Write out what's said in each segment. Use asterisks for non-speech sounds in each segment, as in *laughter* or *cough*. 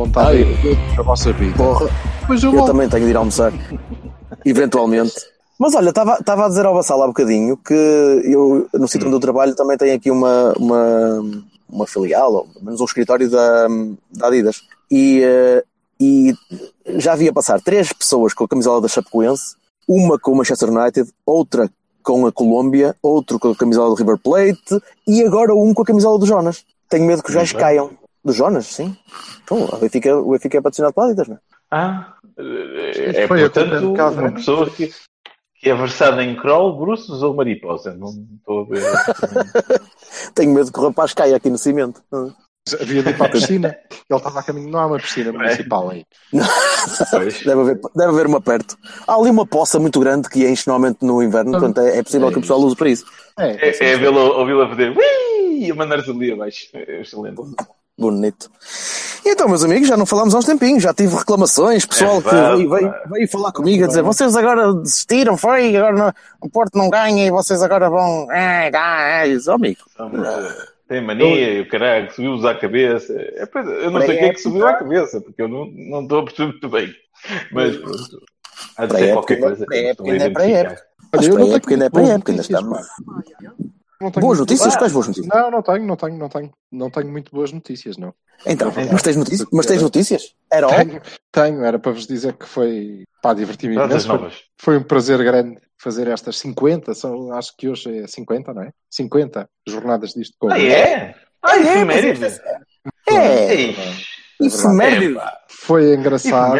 Vontade Ai, da vossa vida. Porra, Mas eu eu vou. também tenho de ir almoçar. *laughs* Eventualmente. Mas olha, estava a dizer ao Vassal há bocadinho que eu, no sítio onde eu trabalho, também tenho aqui uma, uma, uma filial, ou pelo menos um escritório da, da Adidas. E, eh, e já havia passar três pessoas com a camisola da Chapecoense, uma com o Manchester United, outra com a Colômbia, outro com a camisola do River Plate e agora um com a camisola do Jonas. Tenho medo que os gajos caiam. Do Jonas, sim. Então, o Benfica, o Benfica é patrocinado pela Adidas, não é? Ah, é, Foi portanto culpa de casa, uma né? pessoa que, que é versada em crawl, bruços ou mariposa. Não estou a ver. *laughs* Tenho medo que o rapaz caia aqui no cimento. Havia de ir para a *laughs* piscina. Ele estava a caminho. Não há uma piscina municipal aí. *laughs* Deve haver, deve haver uma perto. Há ali uma poça muito grande que enche normalmente no inverno, portanto é, é possível É que o pessoal use para isso. É, É, é vê-lo, ouvi-lo a fazer ui, e a mandar-se ali abaixo. É excelente. Bonito. E então, meus amigos, já não falámos há uns tempinhos, já tive reclamações, pessoal É que veio, veio, pá. veio falar comigo a dizer vocês agora desistiram, foi, agora não- o Porto não ganha e vocês agora vão. É, dá, é, isso, oh, amigo. Tem mania e o caralho, subiu-os à cabeça. É, eu não sei o que é que subiu à cabeça, porque eu não, não estou a perceber muito bem. Mas pronto. Há de ser qualquer coisa. ainda é estou a identificar. pré-época. Olha, Mas eu não pré-época ainda é tenho pré-época, ainda boas estamos. Notícias, Não tenho Boas notícias? Ah, Quais boas notícias? Não, não tenho, não tenho, não tenho. Não tenho muito boas notícias, não. Então, Não, mas tens notícias? Mas tens notícias? Era. Tenho, tenho, era para vos dizer que foi. Pá, diverti-me imenso. Foi, novas. foi um prazer grande fazer estas 50, são, acho que hoje é 50, não é? 50 jornadas disto com Ah, é? Ah, É, mas efeméride. É, efeméride. epá, Foi engraçado.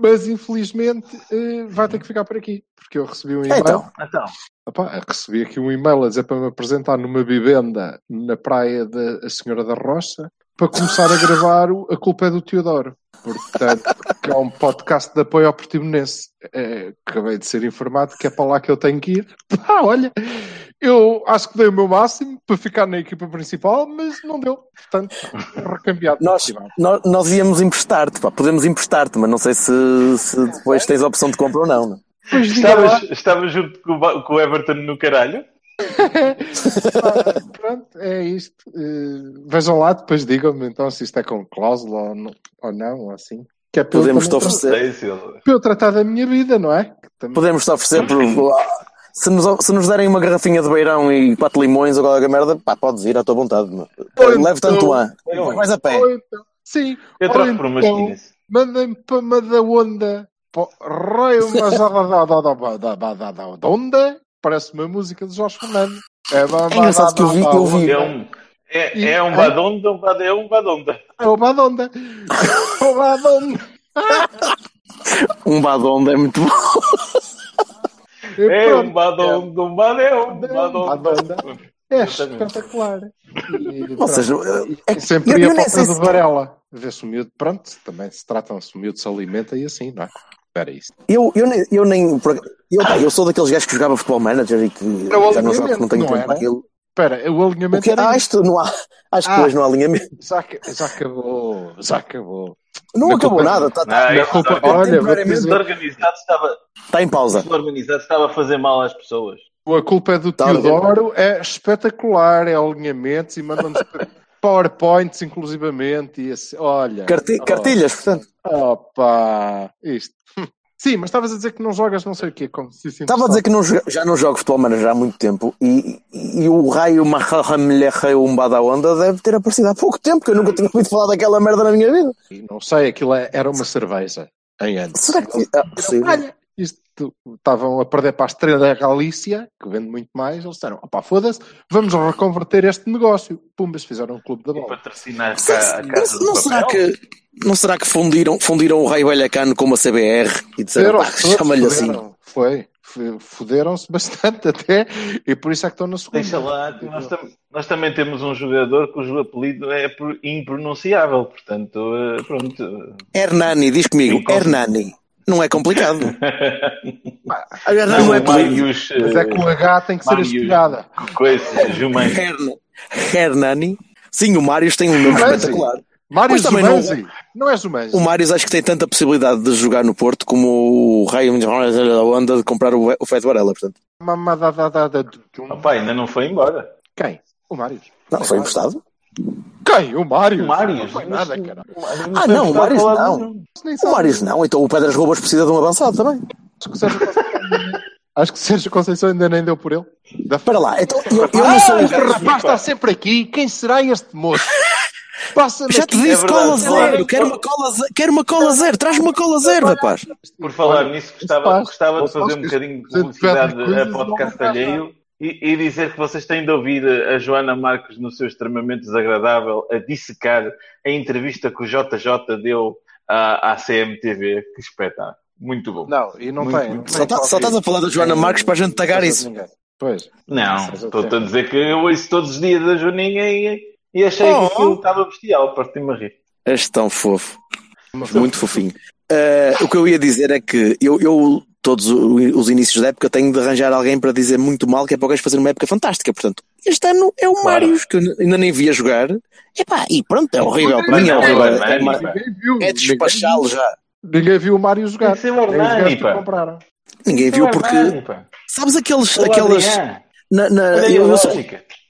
Mas infelizmente eh, vai ter que ficar por aqui, porque eu recebi um e-mail. Então, Então, Opá, recebi aqui um e-mail a dizer para me apresentar numa vivenda na praia da Senhora da Roça para começar a gravar o A Culpa é do Teodoro. Portanto, que é um podcast de apoio ao Portimonense. É, acabei de ser informado que é para lá que eu tenho que ir. Pá, *laughs* olha, eu acho que dei o meu máximo para ficar na equipa principal, mas não deu. Portanto, recambiado. nós, nós, nós íamos emprestar-te, pá, podemos emprestar-te, mas não sei se, se depois tens a opção de compra ou não. não? Lá. estavas, estavas junto com o, com o Everton no caralho? Ah, *laughs* pronto, é isto. Eh, vejam lá, depois digam-me então se isto é com cláusula ou não, ou, não, ou assim. Que é Podemos-te oferecer. Para eu tratar da minha vida, não é? Também- Podemos-te oferecer por se nos, se nos derem uma garrafinha de beirão e quatro limões ou qualquer merda, pá, podes ir à tua vontade. Ou Leve tanto então- a. Mais a pé. Então, sim. Eu troco por umas então, Mandem-me para Madaonda. Raio da onda. Parece uma música de Jorge Fernando. É, é engraçado que eu vi, que eu vi. É, é um badonda, um badonda, é um é- badonda. É um badonda. É um badonda. *laughs* É um badonda *laughs* é muito bom. *laughs* É um badonda, um bad, é um badonda. Badonda. É espetacular. E, Ou seja, é que- sempre eu- ia eu para o se- Varela. Vê-se o miúdo, pronto, também se trata, se o miúdo se alimenta e assim, não é? Espera isso. Eu, eu nem. Eu, nem eu, pá, eu sou daqueles gajos que jogava futebol manager e que É o já não jogo não tenho não tempo era? para aquilo. Espera, o O alinhamento que, era ah, isto. não há. Acho que Ah. hoje não há alinhamento. Já, já acabou, já acabou. Não Na acabou culpa- nada. Está Não, tá, isso culpa- organizado- olha, desorganizado estava, tá em pausa. desorganizado estava a fazer mal às pessoas. A culpa é do Tá, Teodoro, é espetacular, é alinhamentos e mandam-nos *laughs* PowerPoints inclusivamente e assim, olha. Carti- oh, Cartilhas, portanto. Opa, isto. Sim, mas estavas a dizer que não jogas não sei o quê. Como se Estava a dizer que não já não jogo futebol manager há muito tempo e, e o raio Mahamelecheu Umbada Onda deve ter aparecido há pouco tempo, que eu nunca tinha ouvido falar daquela merda na minha vida. interessava. Não sei, aquilo é- era uma cerveja em antes. Será que. Ah, possível. Olha, isto estavam a perder para a estrela da Galícia, que vende muito mais. Eles disseram: opá, foda-se, vamos reconverter este negócio. Pumbas, fizeram um clube da E bola. patrocinar Será- cá a casa não, não do será papel. que não será que fundiram, fundiram o Raio Vallecano com uma CBR e disseram, chama-lhe assim. Foi, Fuderam-se bastante até, e por isso é que estão na segunda. Deixa lá, nós, tam- nós também temos um jogador cujo apelido é pro- impronunciável, portanto, eh, pronto. Hernani, diz comigo, Hernani. Não é complicado. *laughs* Não é. Marius, Mas é que o H tem que ser Marius. estilhada. coisa, Jumanji. Hern- Hernani. Sim, o Marius tem um nome Mas, espetacular. Mário Mas também não-. Não, é Zumanzi. O Marius acho que tem tanta possibilidade de jogar no Porto como o Raio da Onda de comprar o, o Fed Varela, portanto. Opa, ainda não foi embora. Quem? O Mário. Não, foi emprestado. Quem? O Mário. O Mário. Não foi nada, cara. Ah, não, o Marius não. O. Marius não, então o Pedras Roubas precisa de um avançado também. Acho que o Sérgio Conceição- Acho que o Sérgio Conceição ainda nem deu por ele. Da Espera lá, então eu, eu ah, não sou o este gajo- rapaz está sempre aqui. Quem será este moço? Passa-me Já te disse É cola zero, quero uma cola zero, quero uma cola zero, traz uma cola zero, rapaz. Por falar nisso, gostava, gostava de fazer um bocadinho de publicidade a podcast alheio e, e dizer que vocês têm de ouvir a Joana Marques no seu extremamente desagradável a dissecar a entrevista que o JJ deu à, à CMTV. Que espetáculo. Muito bom. Não, e não Muito, tem. muito Só, tá- só estás a falar da Joana Marques para a gente tagar isso. Pois. Não, estou-te a dizer que eu ouço todos os dias da Joaninha e, e achei Oh. que aquilo estava bestial, parti-me a rir. És tão fofo. Muito fofinho. Eh, o que eu ia dizer é que eu, eu, todos o- os inícios da época, tenho de arranjar alguém para dizer muito mal que é para o gajo fazer uma época fantástica. Portanto, este ano é o Claro. Marius, que eu ainda nem vi a jogar. Epá, e pronto, é horrível. Para mim é horrível. é o É, pá. É despachá-lo já. Ninguém viu o Mário jogar. Tem que o Hernani, gajos que pá. compraram. Ninguém viu porque. pá. Sabes aqueles. Aquelas. Adrián. Na, na- eu, eu sou,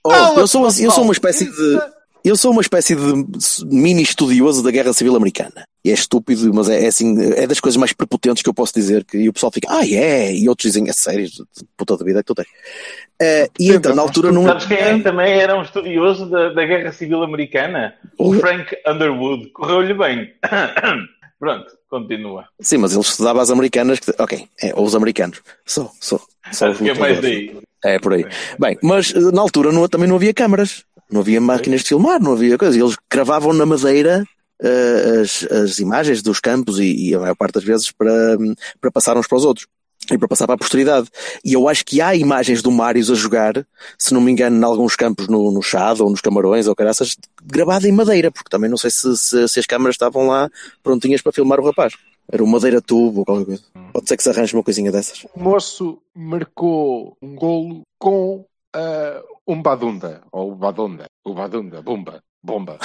oh, eu, sou, eu sou uma espécie de. Eu sou uma espécie de mini estudioso da Guerra Civil Americana. E é estúpido, mas é, é assim, é das coisas mais prepotentes que eu posso dizer. Que, e o pessoal fica, ah, é, e outros dizem, é sério, puta da vida que tu tens. Eh, e então, na altura, não. Sabes quem é também era um estudioso da, da Guerra Civil Americana? O Frank Underwood. Correu-lhe bem. *coughs* Pronto, continua. Sim, mas ele estudava as americanas. Que, ok, é, ou os americanos. Só, só. só que é mais daí. É, por aí. Bem, mas eh, na altura não- também não havia câmaras, não havia máquinas de filmar, não havia coisa. Eles gravavam na madeira as, as imagens dos campos e, e a maior parte das vezes para, para passar uns para os outros e para passar para a posteridade. E eu acho que há imagens do Marius a jogar, se não me engano, em alguns campos no, no Chado ou nos Camarões ou caraças, gravada em madeira, porque também não sei se, se, se as câmaras estavam lá prontinhas para filmar o rapaz. Era um madeira tubo ou qualquer coisa. Pode ser que se arranje uma coisinha dessas. O moço marcou um golo com ah, um Badunda. Ou Badunda. O Badunda. Bomba. Bomba.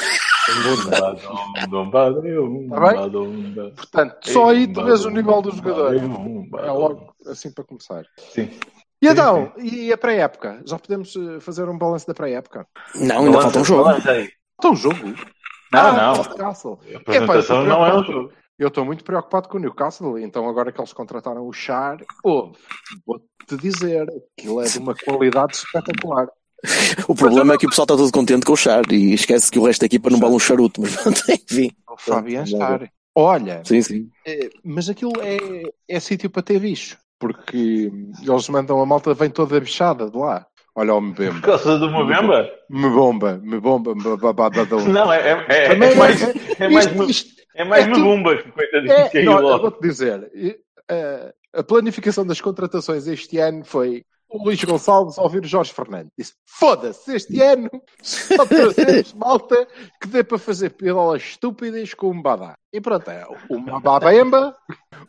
Tá? Portanto, só aí tu vês o nível do jogador. É logo assim para começar. Sim. E então, e a pré-época? Já podemos eh, fazer um balanço da pré-época? Não, ainda falta um jogo. Então, um jogo. Não, Ah, não. Newcastle. A apresentação não é um jogo. Eu estou muito preocupado com o Newcastle, então agora que eles contrataram o Char, oh, vou-te dizer, aquilo é de uma qualidade espetacular. *laughs* O problema é que o pessoal está todo contente com o Char e esquece que o resto da equipa não vale um charuto, mas *laughs* enfim. O Fabian Char. Olha, Sim, sim. eh, mas aquilo é, é sítio para ter bicho, porque eles mandam a malta, vem toda bichada de lá. Olha o Por Mbemba. causa do Movember? Me bomba, me bomba, me Não, é, é, é, Também é mais, é- é mais, isto- isto- é mais é que coitadinho É, não, eu logo. vou-te dizer, eh, a planificação das contratações este ano foi o Luís Gonçalves a ouvir o Jorge Fernandes. Disse: foda-se, este ano só trazemos *laughs* malta que dê para fazer pirolas estúpidas com um badá. E pronto, é uma babemba,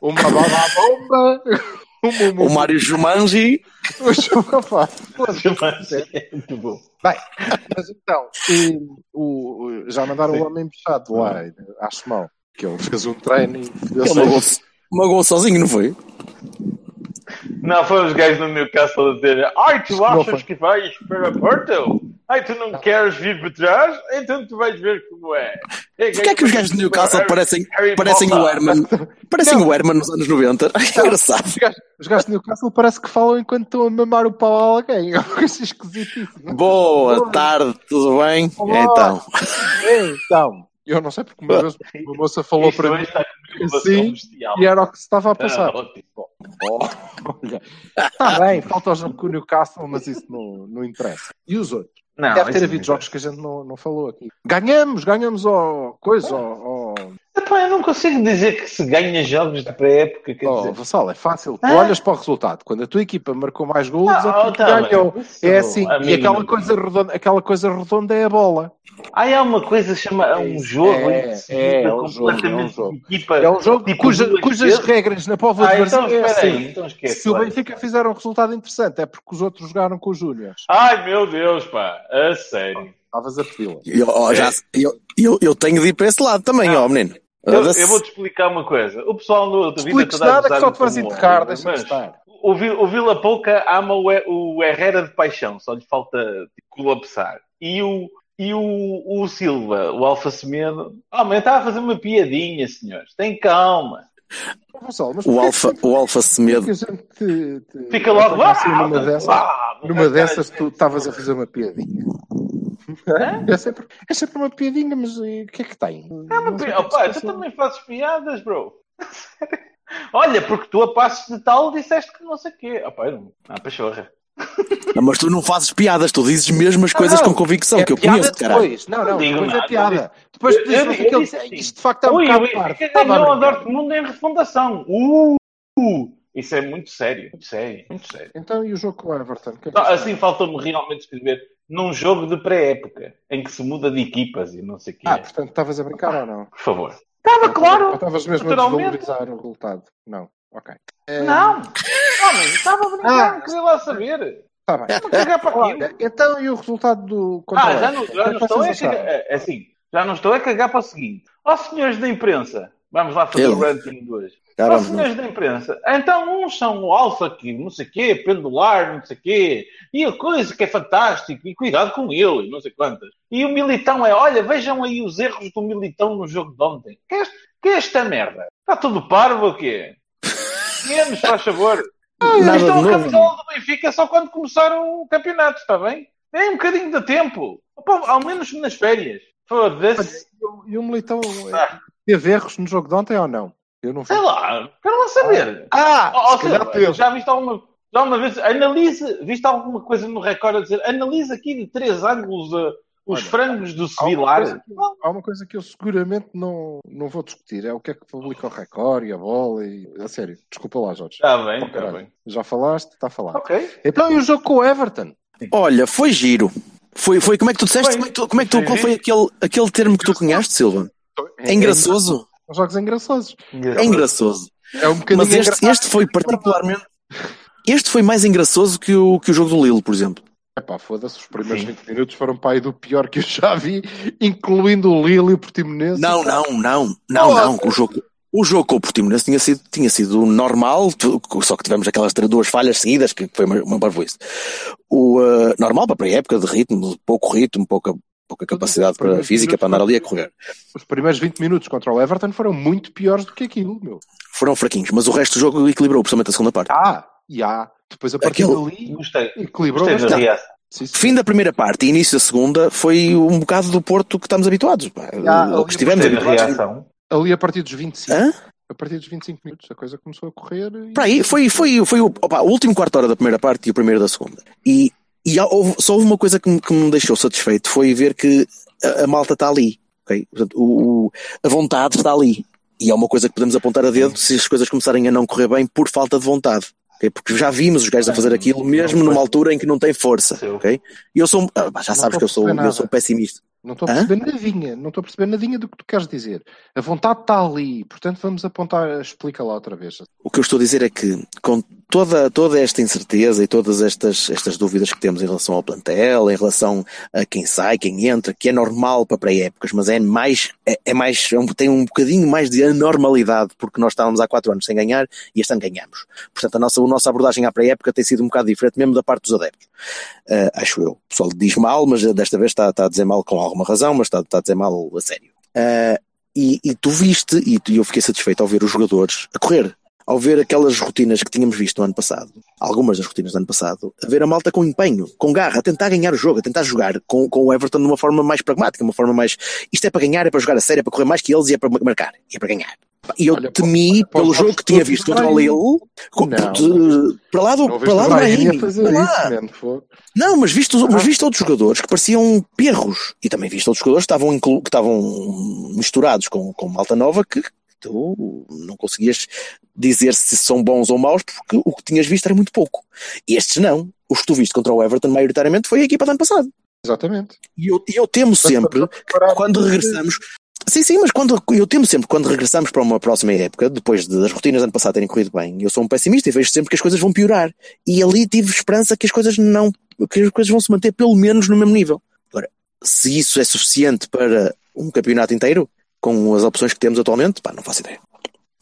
uma bababomba, um O Mário Jumanji, o. Mas *laughs* é muito bom. Bem, mas então, o, o- já mandaram Sim. o homem bichado lá, à Simão, que ele fez um treino e ele magou-se magou sozinho, não foi? Não, foi os gajos do Newcastle a dizer Ai, tu Não achas que vais para Porto? Ai, tu não queres vir para trás? Então tu vais ver como é. Porquê é que os gajos de Newcastle Harry- parecem, Harry parecem o. Herman? *laughs* Parecem o Herman nos anos 90. É engraçado. Os gajos, os gajos de Newcastle parece que falam enquanto estão a mamar o pau a alguém. *laughs* É uma coisa esquisitíssima. Boa tarde, tudo bem? Olá. Então, Então, eu não sei porque uma vez *laughs* uma moça falou Isto para mim Sim, bestial. e era o que se estava a Ah, passar. está bem, falta o com o Newcastle, mas isso não, não interessa. E os outros? Não, Deve ter havido jogos que a gente não, não falou aqui. Ganhamos, ganhamos ao coisa, ao, ao, Epá, eu não consigo dizer que se ganha jogos de pré-época. Quer Oh, dizer, Vassal, é fácil. Tu Ah. olhas para o resultado. Quando a tua equipa marcou mais gols, Ah, é oh, tá ganhou. Isso, É assim. amigo, E aquela coisa, redonda, aquela coisa redonda é a bola. Ah, é uma coisa chama um jogo É, em que se é, muda é um jogo, completamente é um jogo. equipa. É um jogo tipo, cuja- cujas regras na Póvoa Ah, de então é aí, assim. então esquece. Se o. Benfica fizer um resultado interessante, é porque os outros jogaram com os Júniors. Ai meu Deus, pá, a sério. Estavas a pedi-la. Eu, já, eu, eu, eu tenho de ir para esse lado também, ó, menino. Eu, eu vou-te explicar uma coisa. O pessoal no da vida toda a nada que só te um, deixa-me mas estar. O, o Vila Pouca ama o, He- o Herrera de paixão, só lhe falta tipo, colapsar. E o, e o, o Silva, o Alfa Semedo, oh, mas estava a fazer uma piadinha, senhores. Tem calma. Mas O Alfa, que- o Alfa Semedo. te- te- Fica logo. apanha assim "Ah, numa dessas, ah, numa dessas tu estavas a fazer uma piadinha. É sempre, é sempre uma piadinha, mas eh, o que é que tem? É uma Não sei pi- o que é Opa, tu também fazes piadas, bro. *laughs* Olha, porque tu a passos de tal disseste que não sei o quê. Opa, eu não. Ah, pachorra. Não, Mas tu não fazes piadas, tu dizes mesmo as coisas não. com convicção, É que eu piada conheço, caralho. depois. Não, não, digo depois nada, é piada. Depois Eu- tu dizes eu- não eu disse assim, isto de facto é um Ui, o bocado parvo. Benfica Estava ganhou a a brincar. Dortmund em refundação. Uh, uh, isso é muito sério, muito sério, muito sério. Então, e o jogo com o Everton? É Não, assim faltou-me realmente escrever num jogo de pré-época, em que se muda de equipas e não sei o quê. Ah, portanto, estavas a brincar ou não? Por favor. Estava claro. estavas mesmo a desvalorizar o resultado? Não. Ok. É, Não. Homem, estava a brincar, Ah. queria lá saber. Está bem. Cagar para aquilo. Olha, então, e o resultado do Ah, já não, já não estou a cagar. É, assim, já não estou a cagar para o seguinte. Ó senhores da imprensa, vamos lá fazer Ele. o ranking de hoje. Caramba. senhores da imprensa, então uns são o alfa aqui, não sei o quê, pendular, não sei o quê, e a coisa que é fantástico, e cuidado com ele, e não sei quantas. E o Militão é, olha, vejam aí os erros do Militão no jogo de ontem. Que é, este- que é esta merda? Está tudo parvo ou quê? Menos, faz favor. *laughs* É de um novo. camisola do Benfica só quando começaram o campeonato, está bem? É um bocadinho de tempo. Opa, ao menos nas férias. Foda-se. E o Militão Ah. teve erros no jogo de ontem ou não? Eu não vi. Sei lá, quero lá saber. Ah, ó, se teve. já viste alguma, já uma vez, analise, viste alguma coisa no recorde a dizer, analise aqui de três ângulos uh, os Olha, frangos do Há Sevilar. que, há uma coisa que eu seguramente não, não vou discutir. É o que é que publica o Record e a bola. E... A sério, desculpa lá, Jorge. Está bem, Oh, está caralho. bem. Já falaste, está a falar. Ok. Então, e o jogo com o Everton? Olha, foi giro. Foi, foi como é que tu disseste? Foi. Como é que tu, como é que tu- Foi qual foi aquele, aquele termo que tu conheceste, Silva? É engraçoso. São jogos engraçosos. É engraçoso. É um bocadinho Mas este, este foi particularmente. Este foi mais engraçoso que o, que o jogo do Lille, por exemplo. Epá, foda-se, os primeiros Sim. 20 minutos foram para aí do pior que eu já vi, incluindo o Lille e o Portimonense. Não, não, não, não, não. O jogo, o jogo com o Portimonense tinha sido, tinha sido normal, só que tivemos aquelas três- duas falhas seguidas, que foi uma, uma barvoice. O uh, normal para a época de ritmo, pouco ritmo, pouca, pouca capacidade para física para andar ali a correr. Os primeiros 20 minutos contra o Everton foram muito piores do que aquilo, meu. Foram fraquinhos, mas o resto do jogo equilibrou, principalmente a segunda parte. Ah, e há. Depois a partir Aquele- dali Gostei. equilibrou Gostei bastante. Sim, sim. Fim da primeira parte e início da segunda foi um bocado do Porto que estamos habituados. pá. Ah, o que estivemos habituados. reação. Ali a partir dos 25. Hã? A partir dos 25 minutos a coisa começou a correr. E... Para aí, foi, foi, foi o, opa, o último quarto hora da primeira parte e o primeiro da segunda. E, e houve- só houve uma coisa que me, que me deixou satisfeito, foi ver que a, a malta está ali. ok? Portanto, o, o- a vontade está ali. E é uma coisa que podemos apontar a dedo se as coisas começarem a não correr bem por falta de vontade. ok? Porque já vimos os gajos a fazer aquilo mesmo numa altura em que não tem força. Sim. ok? E eu sou, ah, já sabes que eu sou, eu sou pessimista. Não estou a Hã? perceber nadinha. Não estou a perceber nadinha do que tu queres dizer. A vontade está ali. Portanto, vamos apontar. Explica lá outra vez. O que eu estou a dizer é que, com toda, toda esta incerteza e todas estas, estas dúvidas que temos em relação ao plantel, em relação a quem sai, quem entra, que é normal para pré-épocas, mas é mais, é, é mais, é um- tem um bocadinho mais de anormalidade, porque nós estávamos há quatro anos sem ganhar e este ano ganhamos. Portanto, a nossa, a nossa abordagem à pré-época tem sido um bocado diferente, mesmo da parte dos adeptos. Ah, acho eu. O pessoal diz mal, mas desta vez está, está a dizer mal com alguma razão, mas está, está a dizer mal a sério. Ah, e, e tu viste, e e eu fiquei satisfeito ao ver os jogadores a correr, ao ver aquelas rotinas que tínhamos visto no ano passado, algumas das rotinas do ano passado, a ver a malta com empenho, com garra, a tentar ganhar o jogo, a tentar jogar com, com o Everton de uma forma mais pragmática, uma forma mais. Isto é para ganhar, é para jogar a sério, é para correr mais que eles e é para marcar, e é para ganhar. E eu Olha, temi para pelo jogo que tinha visto contra o. Lille, para lá do, para lá do Brahim Para lá. isso. Não, mas visto, Ah. mas visto outros jogadores que pareciam perros. E também visto outros jogadores que estavam, que estavam misturados com, com malta nova que tu não conseguias dizer se são bons ou maus porque o que tinhas visto era muito pouco. E estes não. Os que tu viste contra o Everton, maioritariamente, foi a equipa do ano passado. Exatamente. E eu, eu temo sempre que quando regressamos. Sim, sim, mas quando, eu temo sempre quando regressamos para uma próxima época, depois de- das rotinas do ano passado terem corrido bem, eu sou um pessimista e vejo sempre que as coisas vão piorar. E ali tive esperança que as coisas não, que as coisas vão se manter pelo menos no mesmo nível. Agora, se isso é suficiente para um campeonato inteiro, com as opções que temos atualmente, pá, não faço ideia.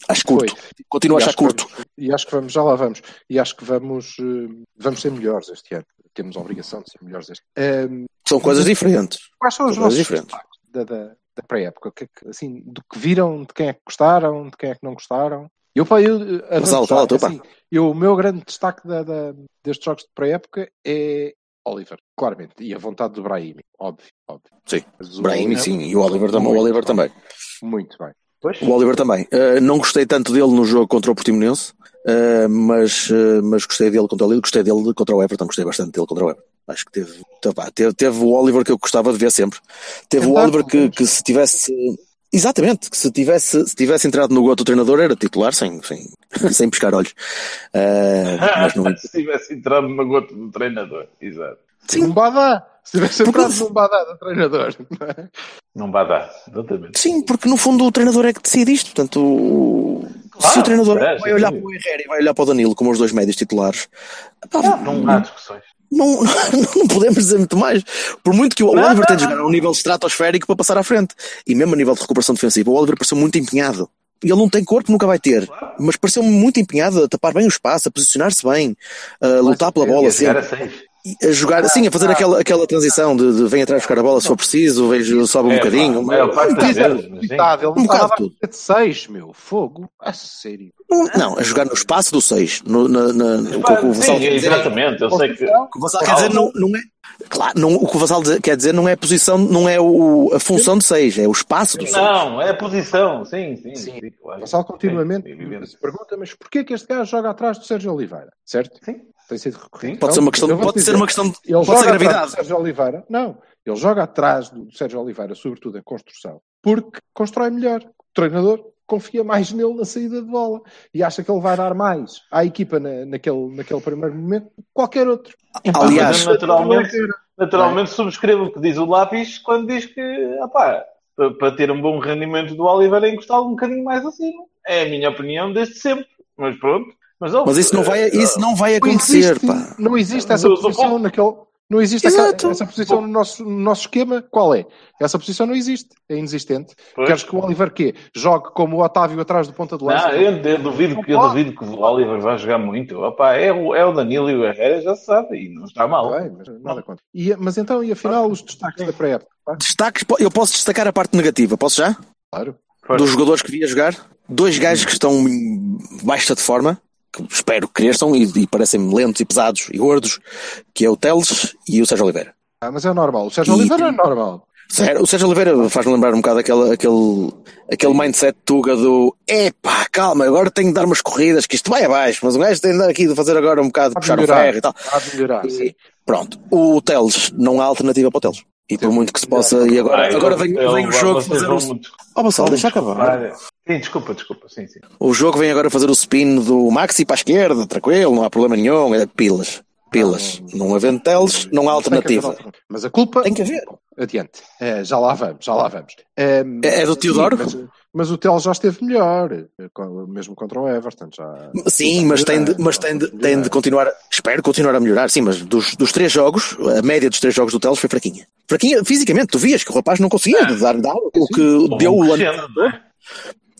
Acho curto. Continuo a E achar acho que curto. vamos- e acho que vamos, já lá vamos. E acho que vamos, eh, vamos ser melhores este ano. Temos a obrigação de ser melhores este ano. São coisas diferentes. Quais são os São coisas diferentes. da, da, da pré-época? É Assim, do que viram, de quem é que gostaram, de quem é que não gostaram? Eu, pá, eu, já, fala tu, pá. assim, eu, o meu grande destaque da, da- destes jogos de pré-época é Oliver, claramente. E a vontade do Brahimi, óbvio, óbvio. Sim. Mas o Brahim, Oliver, sim, e o Oliver, tam- o Oliver também. Muito bem. Pois. O Oliver também. Uh, não gostei tanto dele no jogo contra o Portimonense, uh, mas, uh, mas gostei dele contra o Lille, gostei dele contra o Everton, gostei bastante dele contra o Everton. Acho que teve, teve, teve, o Oliver que eu gostava de ver sempre. Teve o Tentar, Oliver que, que se tivesse. Exatamente, que se tivesse, se tivesse entrado no gol do treinador era titular sem, sem, *laughs* sem pescar olhos. Uh, mas não, *laughs* Se tivesse entrado numa gota do treinador. Exato. Sim. Um badá! Se tivesse Porque- entrado num badá do treinador. é? Vai dar. Exatamente. Sim, porque no fundo o treinador é que decide isto. Portanto, o- se Claro, o treinador é, vai olhar sim. para o Herrera e vai olhar para o Danilo como os dois médios titulares, pá, Não há discussões. Não, *laughs* não podemos dizer muito mais. Por muito que o Oliver tenha de jogar a um nível estratosférico para passar à frente. E mesmo a nível de recuperação defensiva, o Oliver pareceu muito empenhado. Ele não tem corpo, nunca vai ter. Mas pareceu-me muito empenhado a tapar bem o espaço, a posicionar-se bem, a lutar pela bola, sempre. A jogar, sim, a fazer aquela, aquela transição de, de vem atrás buscar a bola se for preciso, vejo, sobe um É, bocadinho. Mas- vezes, mas. Coitado, ele Um bocado estava a tudo. fazer de 6, meu. Fogo. A sério. Não, não, a jogar no espaço do 6. No, o que o Vassal quer dizer, exatamente. Eu sei que. o que o Vassal quer dizer não, não é. Claro, não, o que o Vassal quer dizer não é a posição, não é o, a função de 6, é o espaço do 6. Não, é a posição. Sim, sim. Sim. sim, claro. Vassal continuamente Sim, evidente. se pergunta, mas porquê que este gajo joga atrás do Sérgio Oliveira? Certo? Sim. Tem sido recorrido. Sim. Pode ser uma questão, pode dizer, ser uma questão, de- Ele pode ser atrás gravidade. do Sérgio Oliveira. Não. Ele joga atrás do Sérgio Oliveira, sobretudo em construção, porque constrói melhor. O treinador confia mais nele na saída de bola e acha que ele vai dar mais à equipa na, naquele, naquele primeiro momento que qualquer outro. Aliás, naturalmente, naturalmente subscrevo o que diz o lápis quando diz que, opá, para, para ter um bom rendimento do Oliver é encostá-lo um bocadinho mais acima. É a minha opinião desde sempre. Mas pronto. Mas, Mas isso não vai, eh, isso não vai Não acontecer, existe, pá. não existe essa Do- do posição ponto- naquele. Não existe Exato. essa, essa posição no nosso, no nosso esquema. Qual é? Essa posição não existe. É inexistente. Pois. Queres que o Oliver quê? Jogue como o Otávio atrás do ponta de lança? Não, eu, eu duvido que, eu duvido que o Oliver vai jogar muito. Opa, é, o, é o Danilo e o Herrera, já se sabe, e não está mal. Bem, mas nada contra. E, mas então, e afinal, os destaques da pré-época? Destaques, eu posso destacar a parte negativa, posso já? Claro. Dos jogadores que vi a jogar. Dois gajos que estão em baixa de forma, que espero que cresçam e, e parecem-me lentos e pesados e gordos, que é o Teles e o Sérgio Oliveira. Ah, mas é normal. O Sérgio E Oliveira é tem- normal. Sério, o Sérgio Oliveira faz-me lembrar um bocado aquele, aquele, aquele mindset tuga do epá, calma, agora tenho de dar umas corridas, que isto vai abaixo, mas o gajo tem de dar aqui de fazer agora um bocado de puxar o melhorar. ferro e tal. Há de melhorar. sim. E, pronto, o Teles não há alternativa para o Teles. E por muito que se possa, e agora, agora vem, vem o jogo fazer o. muito- Oh, Bassal, deixa acabar. Sim, desculpa, desculpa, sim, sim. O jogo vem agora fazer o spin do Maxi para a esquerda, tranquilo, não há problema nenhum, é pilas. Pilas. Não havendo Teles, não há haver alternativa. Mas a culpa. Tem que haver. Adiante. É, já lá vamos, já lá vamos. É, É- é do sim, Teodoro? mas, mas o Tel já esteve melhor, eh, mesmo contra o Everton. Já, Sim, mas tem de, mas tem de, tem de continuar, espero continuar a melhorar, sim, mas dos, dos três jogos, a média dos três jogos do Teles foi fraquinha. Fraquinha fisicamente, tu vias que o rapaz não conseguia dar, dar o que deu o ano.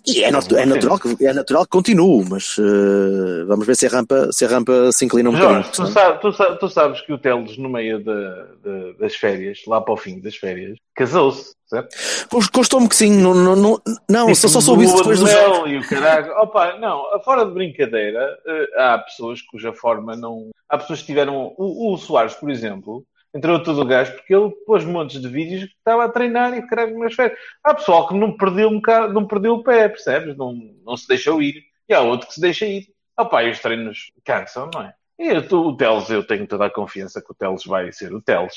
É? E é, nat- é natural que, é natural que continue, mas eh, vamos ver se a rampa, se a rampa se inclina um bocadinho. Tu, sa- tu tu sabes que o Teles, no meio da- da- das férias, lá para o fim das férias, casou-se, certo? Pois Custou-me que sim, não, não, não, não só, só soube isso depois de do jogo. mel E o caralho. Opa, não, fora de brincadeira, eh, há pessoas cuja forma não. Há pessoas que tiveram. O, o Soares, por exemplo, entrou todo o gajo, porque ele pôs montes de vídeos que estava a treinar e caralho nas férias. Há pessoal que não perdeu, um bocado, não perdeu o pé, percebes? Não, não se deixou ir. E há outro que se deixa ir. Opá, e os treinos cansam, não é? E eu, o Teles, eu tenho toda a confiança que o Teles vai ser o Teles.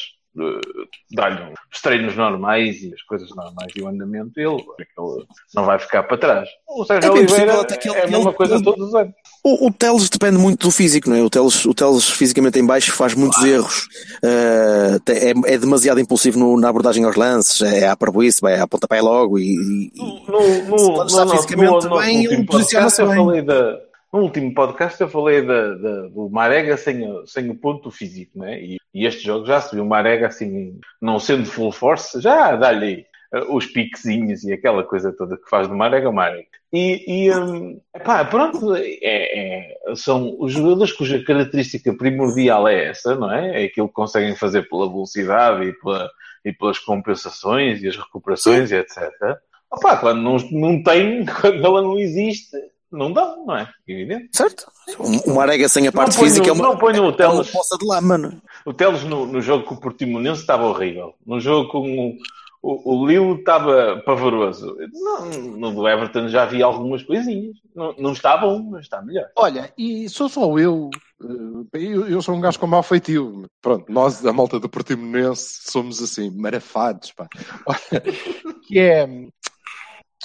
Dá-lhe os treinos normais e as coisas normais e o andamento, ele, ele não vai ficar para trás. O Sérgio É bem Oliveira possível até que ele- é a mesma ele- coisa ele- todos os anos. O, o Teles depende muito do físico, não é? O Teles, o Teles fisicamente em baixo faz muitos erros. Uh, é, é demasiado impulsivo no- na abordagem aos lances, é à parboice, vai à pontapé logo e, e- No, no, Se está no- fisicamente no- no bem, ele posiciona-se podcast eu bem. falei da, no último podcast eu falei da, da- do Marega sem, o- sem o ponto físico, né? E, e este jogo já se viu o Marega assim, não sendo full force, já dá-lhe eh, os piquezinhos e aquela coisa toda que faz do Marega Marega. E, e hum, epá, pronto, é, é- são os jogadores cuja característica primordial é essa, não é? É aquilo que conseguem fazer pela velocidade e, pela, e pelas compensações e as recuperações e etc. Opa, quando não, não tem, *laughs* quando ela não existe, não dá, não é? Evidente. certo? Um- Uma arega sem a parte não ponho, física é uma, não ponho o é Teles. poça de lama, não é? O Teles no, no jogo com o Portimonense estava horrível. No jogo com o, o, o Lille estava pavoroso. No, no do Everton já vi algumas coisinhas. Não, não está bom, mas está melhor. Olha, e sou só eu. eh, Eu, eu sou um gajo com mau feitio. Pronto, nós, a malta do Portimonense, somos assim, marafados, pá. *laughs* Olha, que é.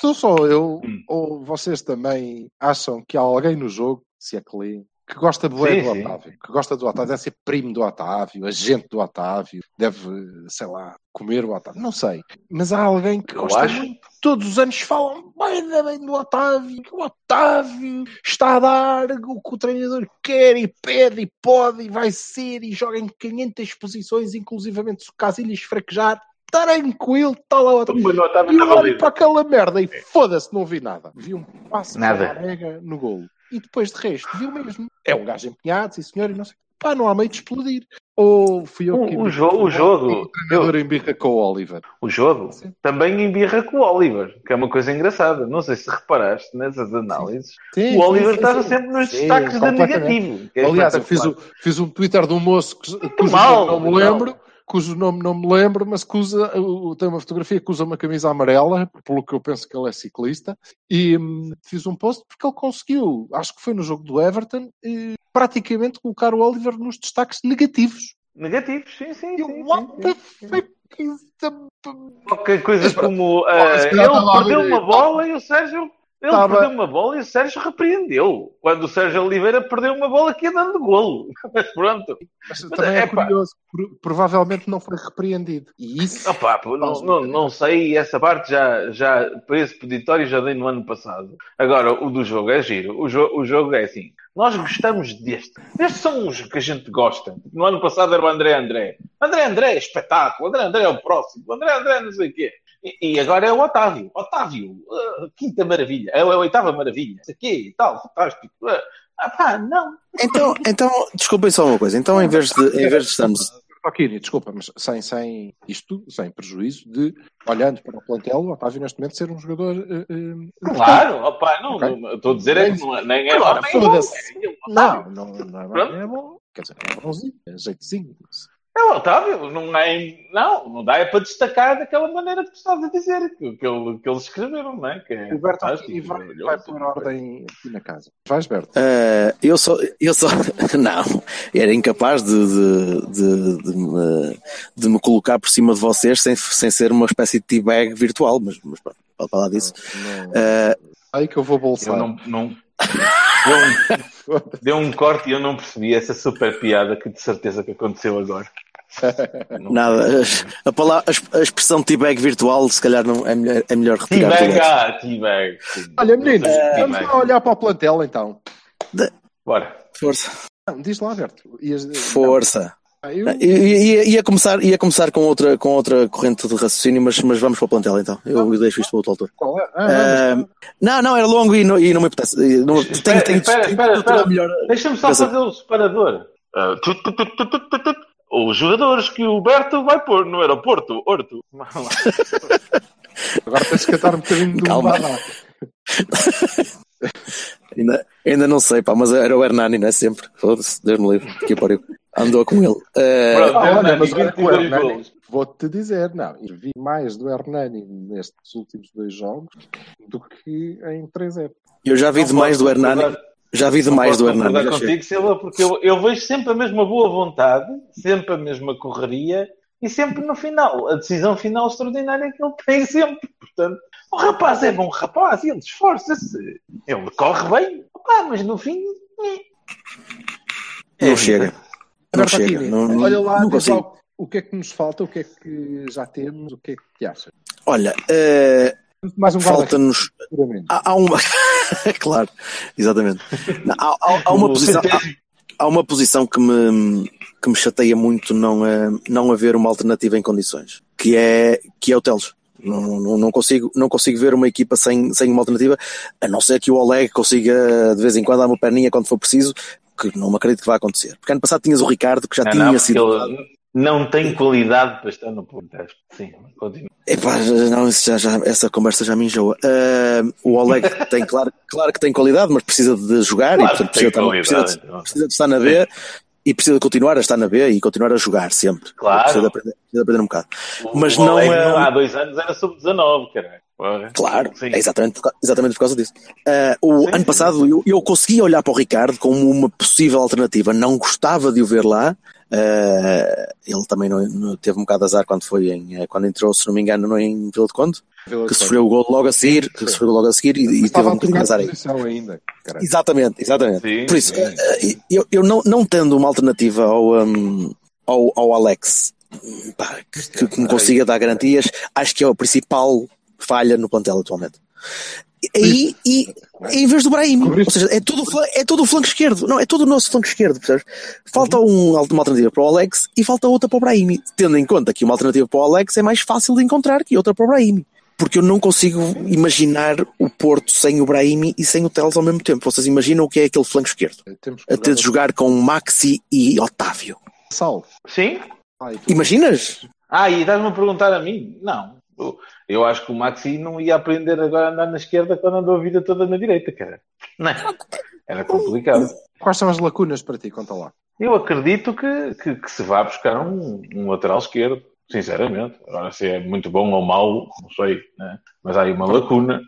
Sou só eu, Hum. ou vocês também acham que há alguém no jogo, se é que lê, que gosta bué Sim, do sim. Otávio, que gosta do Otávio, deve ser primo do Otávio, agente do Otávio, deve, sei lá, comer o Otávio, não sei. Mas há alguém que Eu gosta acho. muito. Todos os anos falam bem, bem do Otávio, que o Otávio está a dar o que o treinador quer e pede e pode e vai ser e joga em 500 posições, inclusivamente se o Casilhas fraquejar, tranquilo, está lá o Otávio. Mas não estava E eu olho para aquela merda e foda-se, não vi nada. Vi um passo Nada. a arega no golo. E depois de resto, vi o mesmo. É um gajo empenhado, sim senhor, e não sei. Pá, não há meio de explodir. Ou fui eu O- que. o jo- o jogo- O embirra com o Oliver. O jogo Sim. também embirra com o Oliver, que é uma coisa engraçada. Não sei se reparaste nessas análises. Sim, o Oliver sim, sim, estava sim. sempre nos Sim, destaques da negativo. é Aliás, eu fiz, o, fiz um Twitter de um moço que, mal, não me mal. lembro, cujo nome não me lembro, mas que usa, tem uma fotografia que usa uma camisa amarela, pelo que eu penso que ele é ciclista, e hum, fiz um post porque ele conseguiu, acho que foi no jogo do Everton, eh, praticamente colocar o Oliver nos destaques negativos. Negativos, sim, sim. E sim, what sim, the sim. fuck. Qualquer coisa Mas, como calhar ele a perdeu uma bola e o Sérgio. Ele Estava- perdeu uma bola e o Sérgio repreendeu. Quando o Sérgio Oliveira perdeu uma bola que ia dando golo. *laughs* Mas pronto. Mas também é epá. curioso, pro- provavelmente não foi repreendido. E isso... Opa, pô, não, não, não sei, essa parte já, já, para esse peditório já dei no ano passado. Agora, o do jogo é giro. O, jo o jogo é assim. Nós gostamos deste. Estes são os que a gente gosta. No ano passado era o André André. André André é espetáculo. André André é o próximo. André André não sei o quê. E, agora é o Otávio. Otávio, ah, quinta maravilha. É a oitava maravilha. Não sei o quê e tal. Fantástico. Ah, ah, pá, não. Então, então, desculpem só uma coisa. Então, em vez de, em vez de estarmos. Aqui, desculpa, mas sem, sem isto, sem prejuízo de, olhando para o plantel, o Otávio neste momento ser um jogador. eh, eh, Claro, opa, não, Ok. não, estou a dizer é que não é- nem é Agora, bom, nem é bom. É. Não, não, não, Pronto. não é bom. Quer dizer, é bonzinho, é jeitozinho. É o Otávio, não é. Não, não dá é para destacar daquela maneira que tu estás a dizer, que, que, ele- que eles escreveram, não é? Que é O Berto aqui vai, vai pôr ordem aqui na casa. Vais, Berto? eh, eu só, eu só, *laughs* não, era incapaz de, de, de, de me, de me colocar por cima de vocês sem, sem ser uma espécie de teabag virtual, mas, mas pronto, pode falar disso. Não, Eh, aí que eu vou bolsar. Eu não. não... *laughs* Deu, um, deu um corte e eu não percebi essa super piada que de certeza que aconteceu agora. Não- nada, a, a, palavra, a exp- a expressão teabag virtual, se calhar não, é, melhor, é melhor retirar. T-Bag, ah, T-Bag. Olha, meninos, T-Bag. vamos lá olhar para o plantel então. Bora. Força. Não, diz lá, Berto. Ias- Força. Não, eu- Ia, ia, ia começar, ia começar com outra, com outra corrente de raciocínio, mas, mas vamos para o plantel então. Eu deixo isto para outro autor. Qual é? Ah. Ah, não, não, era longo e não, e não me apetece. Não, Espera, tenho, espera, tenho espera, espera. melhor. Deixa-me só fazer o separador. Ah, tut, tut, tut, tut. Os jogadores que o Berto vai pôr no aeroporto. Horto. *laughs* Agora tens que cantar um bocadinho do Calma. *laughs* Ainda, ainda não sei, pá, mas era o Hernani, não é sempre. Foda-se, Deus me livre. Que pariu. Andou com ele. Uh, Ah, mas o 22 Hernani, vou-te dizer, não, eu vi mais do Hernani nestes últimos dois jogos do que em 3-0. eu já vi demais do Hernani. Já vi demais do Hernani. contigo, Silva, porque eu, eu vejo sempre a mesma boa vontade, sempre a mesma correria e sempre no final. A decisão final extraordinária que ele tem sempre. Portanto, o rapaz é bom rapaz, ele esforça-se, ele corre bem, Opá, mas no fim. é. Não É chega. Não chega. Não, não, olha lá, não consigo. o, que é que nos falta, o que é que já temos, o que é que te achas? Olha, uh, Mais um falta-nos. Há, há uma. *laughs* claro, exatamente. Não, Há, há- há uma posição. Há, uma posição que me, que me chateia muito não, é, não haver uma alternativa em condições, que é, que é o Teles. Não, não, não, consigo, não consigo ver uma equipa sem, sem uma alternativa, a não ser que o Oleg consiga de vez em quando dar uma perninha quando for preciso, que não me acredito que vai acontecer. Porque ano passado tinhas o Ricardo, que já Não, tinha não, sido. ele não tem qualidade para estar no ponto. Sim, continua. Epá, não, já, já- essa conversa já me enjoa. Ah, o Oleg *laughs* tem, claro, claro que tem qualidade, mas precisa de jogar Claro e portanto precisa, qualidade, precisa de- então. precisa de estar na B e precisa continuar a estar na B e continuar a jogar sempre. Claro. Precisa de aprender, precisa de aprender um bocado. O Mas não é- Há dois anos era sub-19, caralho. Porra. Claro, Sim. é exatamente por, exatamente por causa disso. Ah, o Sim, ano passado eu, eu conseguia olhar para o Ricardo como uma possível alternativa. Não gostava de o ver lá. Ah, ele também não, não- teve um bocado de azar quando foi em, eh, quando entrou, se não me engano, não em Vila de Conde, Vila que de sofreu o gol logo a seguir, que sofreu logo a seguir e, e teve um a bocadinho de azar aí. ainda. Exatamente, exatamente. Sim, Por isso, sim. eh, eu, eu não, não tendo uma alternativa ao, um, ao, ao Alex pá, que, que- que me consiga dar garantias, acho que é a principal falha no plantel atualmente. E, e, em vez do Brahim, ou seja, é todo, é todo o flanco esquerdo, não, é todo o nosso flanco esquerdo, percebes? Falta um, uma alternativa para o Alex e falta outra para o Brahim, tendo em conta que uma alternativa para o Alex é mais fácil de encontrar que outra para o Brahim. Porque eu não consigo imaginar o Porto sem o Brahim e sem o Teles ao mesmo tempo. Vocês imaginam o que é aquele flanco esquerdo? Temos que A ter de jogar com Maxi e Otávio. Salve. Sim? Ai, tu- Imaginas? Ah, e estás-me a perguntar a mim? Não. Eu- acho que o Maxi não ia aprender agora a andar na esquerda quando andou a vida toda na direita, cara. Não. Era complicado. Quais são as lacunas para ti? Conta lá. Eu acredito que, que, que se vá buscar um, um lateral esquerdo, sinceramente. Agora, se é muito bom ou mau, não sei, né? mas há aí uma lacuna.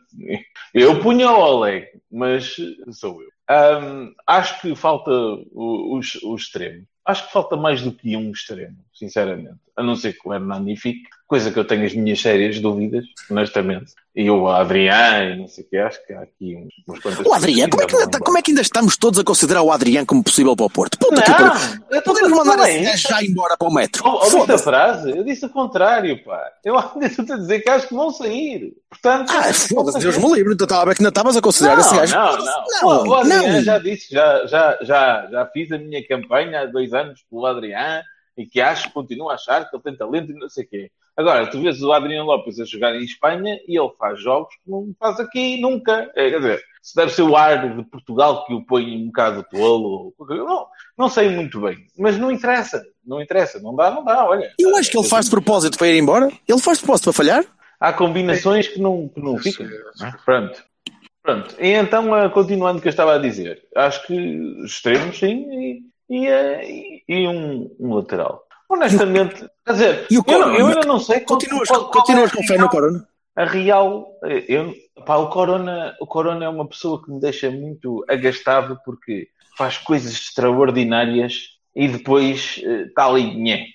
Eu punha o Oleg, mas sou eu. Ahm, acho que falta o, os- o extremo. Acho que falta mais do que um extremo, sinceramente. A não ser que o Hernani fique, coisa que eu tenho as minhas sérias dúvidas, honestamente. E o Adrián, e não sei o que, acho que há aqui uns, umas quantas O Adriano, como é, que, ainda- como é que ainda estamos todos a considerar o Adriano como possível para o Porto? Puta que pariu. Não, eu tô- Podemos mandar isso. já embora para o metro. Ouviste a frase? Eu disse o contrário, pá. Eu *laughs* disse a dizer que acho que vão sair. Portanto, Ah, foda-se, Deus me livre. Então estava ver que ainda estavas a considerar esse gajo. não, não. Não, o Adriano não. já disse, já, já, já, já fiz a minha campanha há dois anos pelo Adriano e que acho, continuo a achar que ele tem talento e não sei o quê. Agora, tu vês o Adriano Lopes a jogar em Espanha e ele faz jogos que não faz aqui nunca. É, quer dizer, se deve ser o ar de Portugal que o põe um bocado tolo. Não, não sei muito bem. Mas não interessa. Não interessa. Não dá, não dá. Olha. Eu acho que ele faz de propósito para ir embora. Ele faz de propósito para falhar. Há combinações que não, que não ficam. não é? Pronto. Pronto. E então, ah, continuando o que eu estava a dizer, acho que extremos, sim, e, e, ah, e- e um, um lateral. Honestamente, quer dizer, E o eu, não- eu ainda não sei Continuas, qual- qual continuas é com fé no Corona? A real, eh, eu, pá, o, Corona, o Corona é uma pessoa que me deixa muito agastado porque faz coisas extraordinárias e depois eh, está ali, nhé.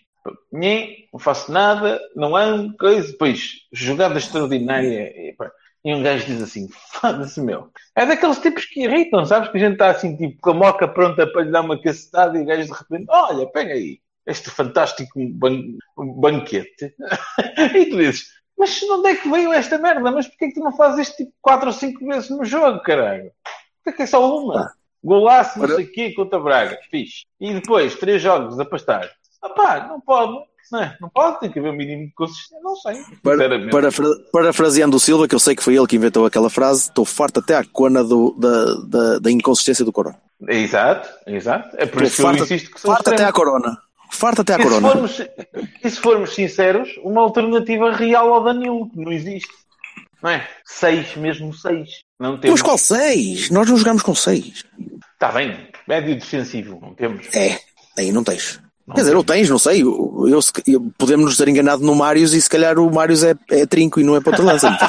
Nhé, não faço nada, não ando, coisa, depois jogada extraordinária. E, pá, e um gajo diz assim: foda-se, meu. É daqueles tipos que irritam, sabes? Que a gente está assim, tipo, com a moca pronta para lhe dar uma cacetada e o gajo de repente: olha, pega aí, este fantástico ban banquete. *laughs* e tu dizes: mas de onde é que veio esta merda? Mas porquê que tu não fazes isto tipo 4 ou 5 vezes no jogo, caralho? Porquê que é só uma? Golaço, não sei o quê, contra Braga, fixe. E depois, três jogos a pastar. Ah pá, não pode, não, é? não pode, tem que haver um mínimo de consistência, não sei, Para, parafraseando o Silva, que eu sei que foi ele que inventou aquela frase, estou farto até à cona do- da, da, da inconsistência do Corona. É Exato, exato. É por isso que Estou eu farto, insisto que são farto até à. Corona. Farto até à E se, Corona. formos, e se formos sinceros, uma alternativa real ao Danilo, que não existe. Não é? Seis, mesmo seis. Não temos. Mas qual 6? Nós não jogamos com 6. Está bem, médio defensivo, não temos. É, Aí não tens. Quer dizer, ou tens, não sei. Eu, eu, eu- podemos nos ter enganado no Marius e se calhar o Marius é, é trinco e não é ponta lança. *laughs*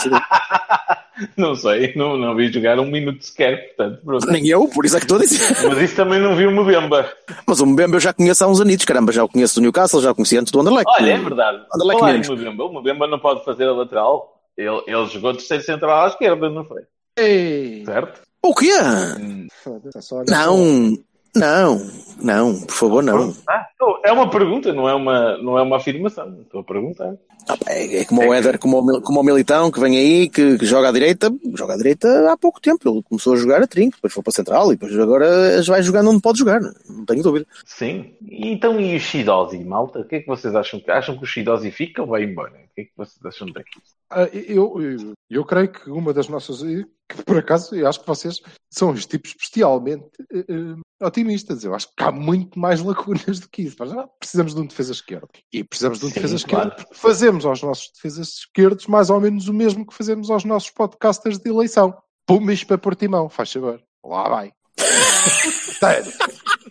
Não sei, não, não vi jogar um minuto sequer, portanto, pronto. Nem eu, por isso é que estou a dizer. Mas isso também não vi o Mbemba. Mas o Mbemba eu já conheço há uns anitos, caramba, já o conheço do Newcastle, já o conheci antes do Anderlecht. Olha, é verdade. Anderlecht em menos. Mbemba, o Mbemba não pode fazer a lateral. Ele, ele jogou terceiro central à esquerda, não foi? Ei, Certo? O quê? é olhar Não, não, não, por favor, não. Ah, é uma pergunta, não é uma, não é uma afirmação. Estou a perguntar. Ah, É, é como o Éder, como como o Militão, que vem aí, que, que joga à direita, joga à direita há pouco tempo. Ele começou a jogar a trinco, depois foi para a central e depois agora vai jogando onde pode jogar, não tenho dúvida. Sim. Então, e o Shidozi, malta? O que é que vocês acham? Acham que o Shidozi fica ou vai embora? Que é que vocês acham daqui? Ah, eu, eu, eu creio que uma das nossas. Que por acaso, eu acho que vocês são os tipos bestialmente eh, otimistas. Eu acho que há muito mais lacunas do que isso. Mas, ah, precisamos de um defesa esquerdo. E precisamos de um Sim, defesa claro. esquerdo porque fazemos aos nossos defesas esquerdos mais ou menos o mesmo que fazemos aos nossos podcasters de eleição. Pumas para Portimão, faz favor. Lá vai.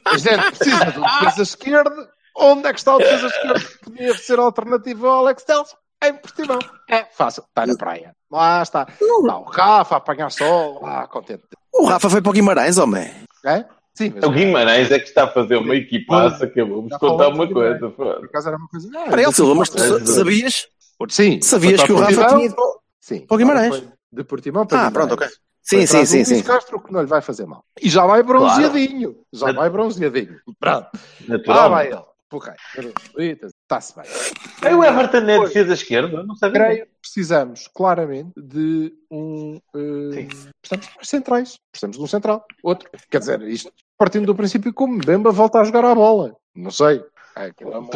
A gente precisa de um defesa esquerdo. Onde é que está o defesa esquerdo que podia ser alternativa ao Alex Telles? Em Portimão. É fácil. Está na praia. Lá está. Lá o Rafa a apanhar sol. Lá, contente. O Rafa foi para o Guimarães, homem. É? Sim, mas O Guimarães é que está a fazer uma equipaça que eu vou-vos contar uma coisa. por acaso era uma coisa. Ah, Para ele, Silva, mas tu sabias, Sim. sabias que o Rafa tinha ido para- Sim. para o Guimarães. De Portimão para Ah, pronto, ok. Sim, sim, sim, Luís sim. Castro que não lhe vai fazer mal. E já vai bronzeadinho. Já vai bronzeadinho. Pronto. Ah, Natural. vai ele. Ok. Está-se bem. Aí o Everton é defesa esquerda? Não sabia. Creio que precisamos claramente de um. eh, Sim. precisamos de mais centrais. Precisamos de um central. Outro. Quer dizer, isto partindo do princípio que o Mbemba volta a jogar à bola. Não sei. É, é uma-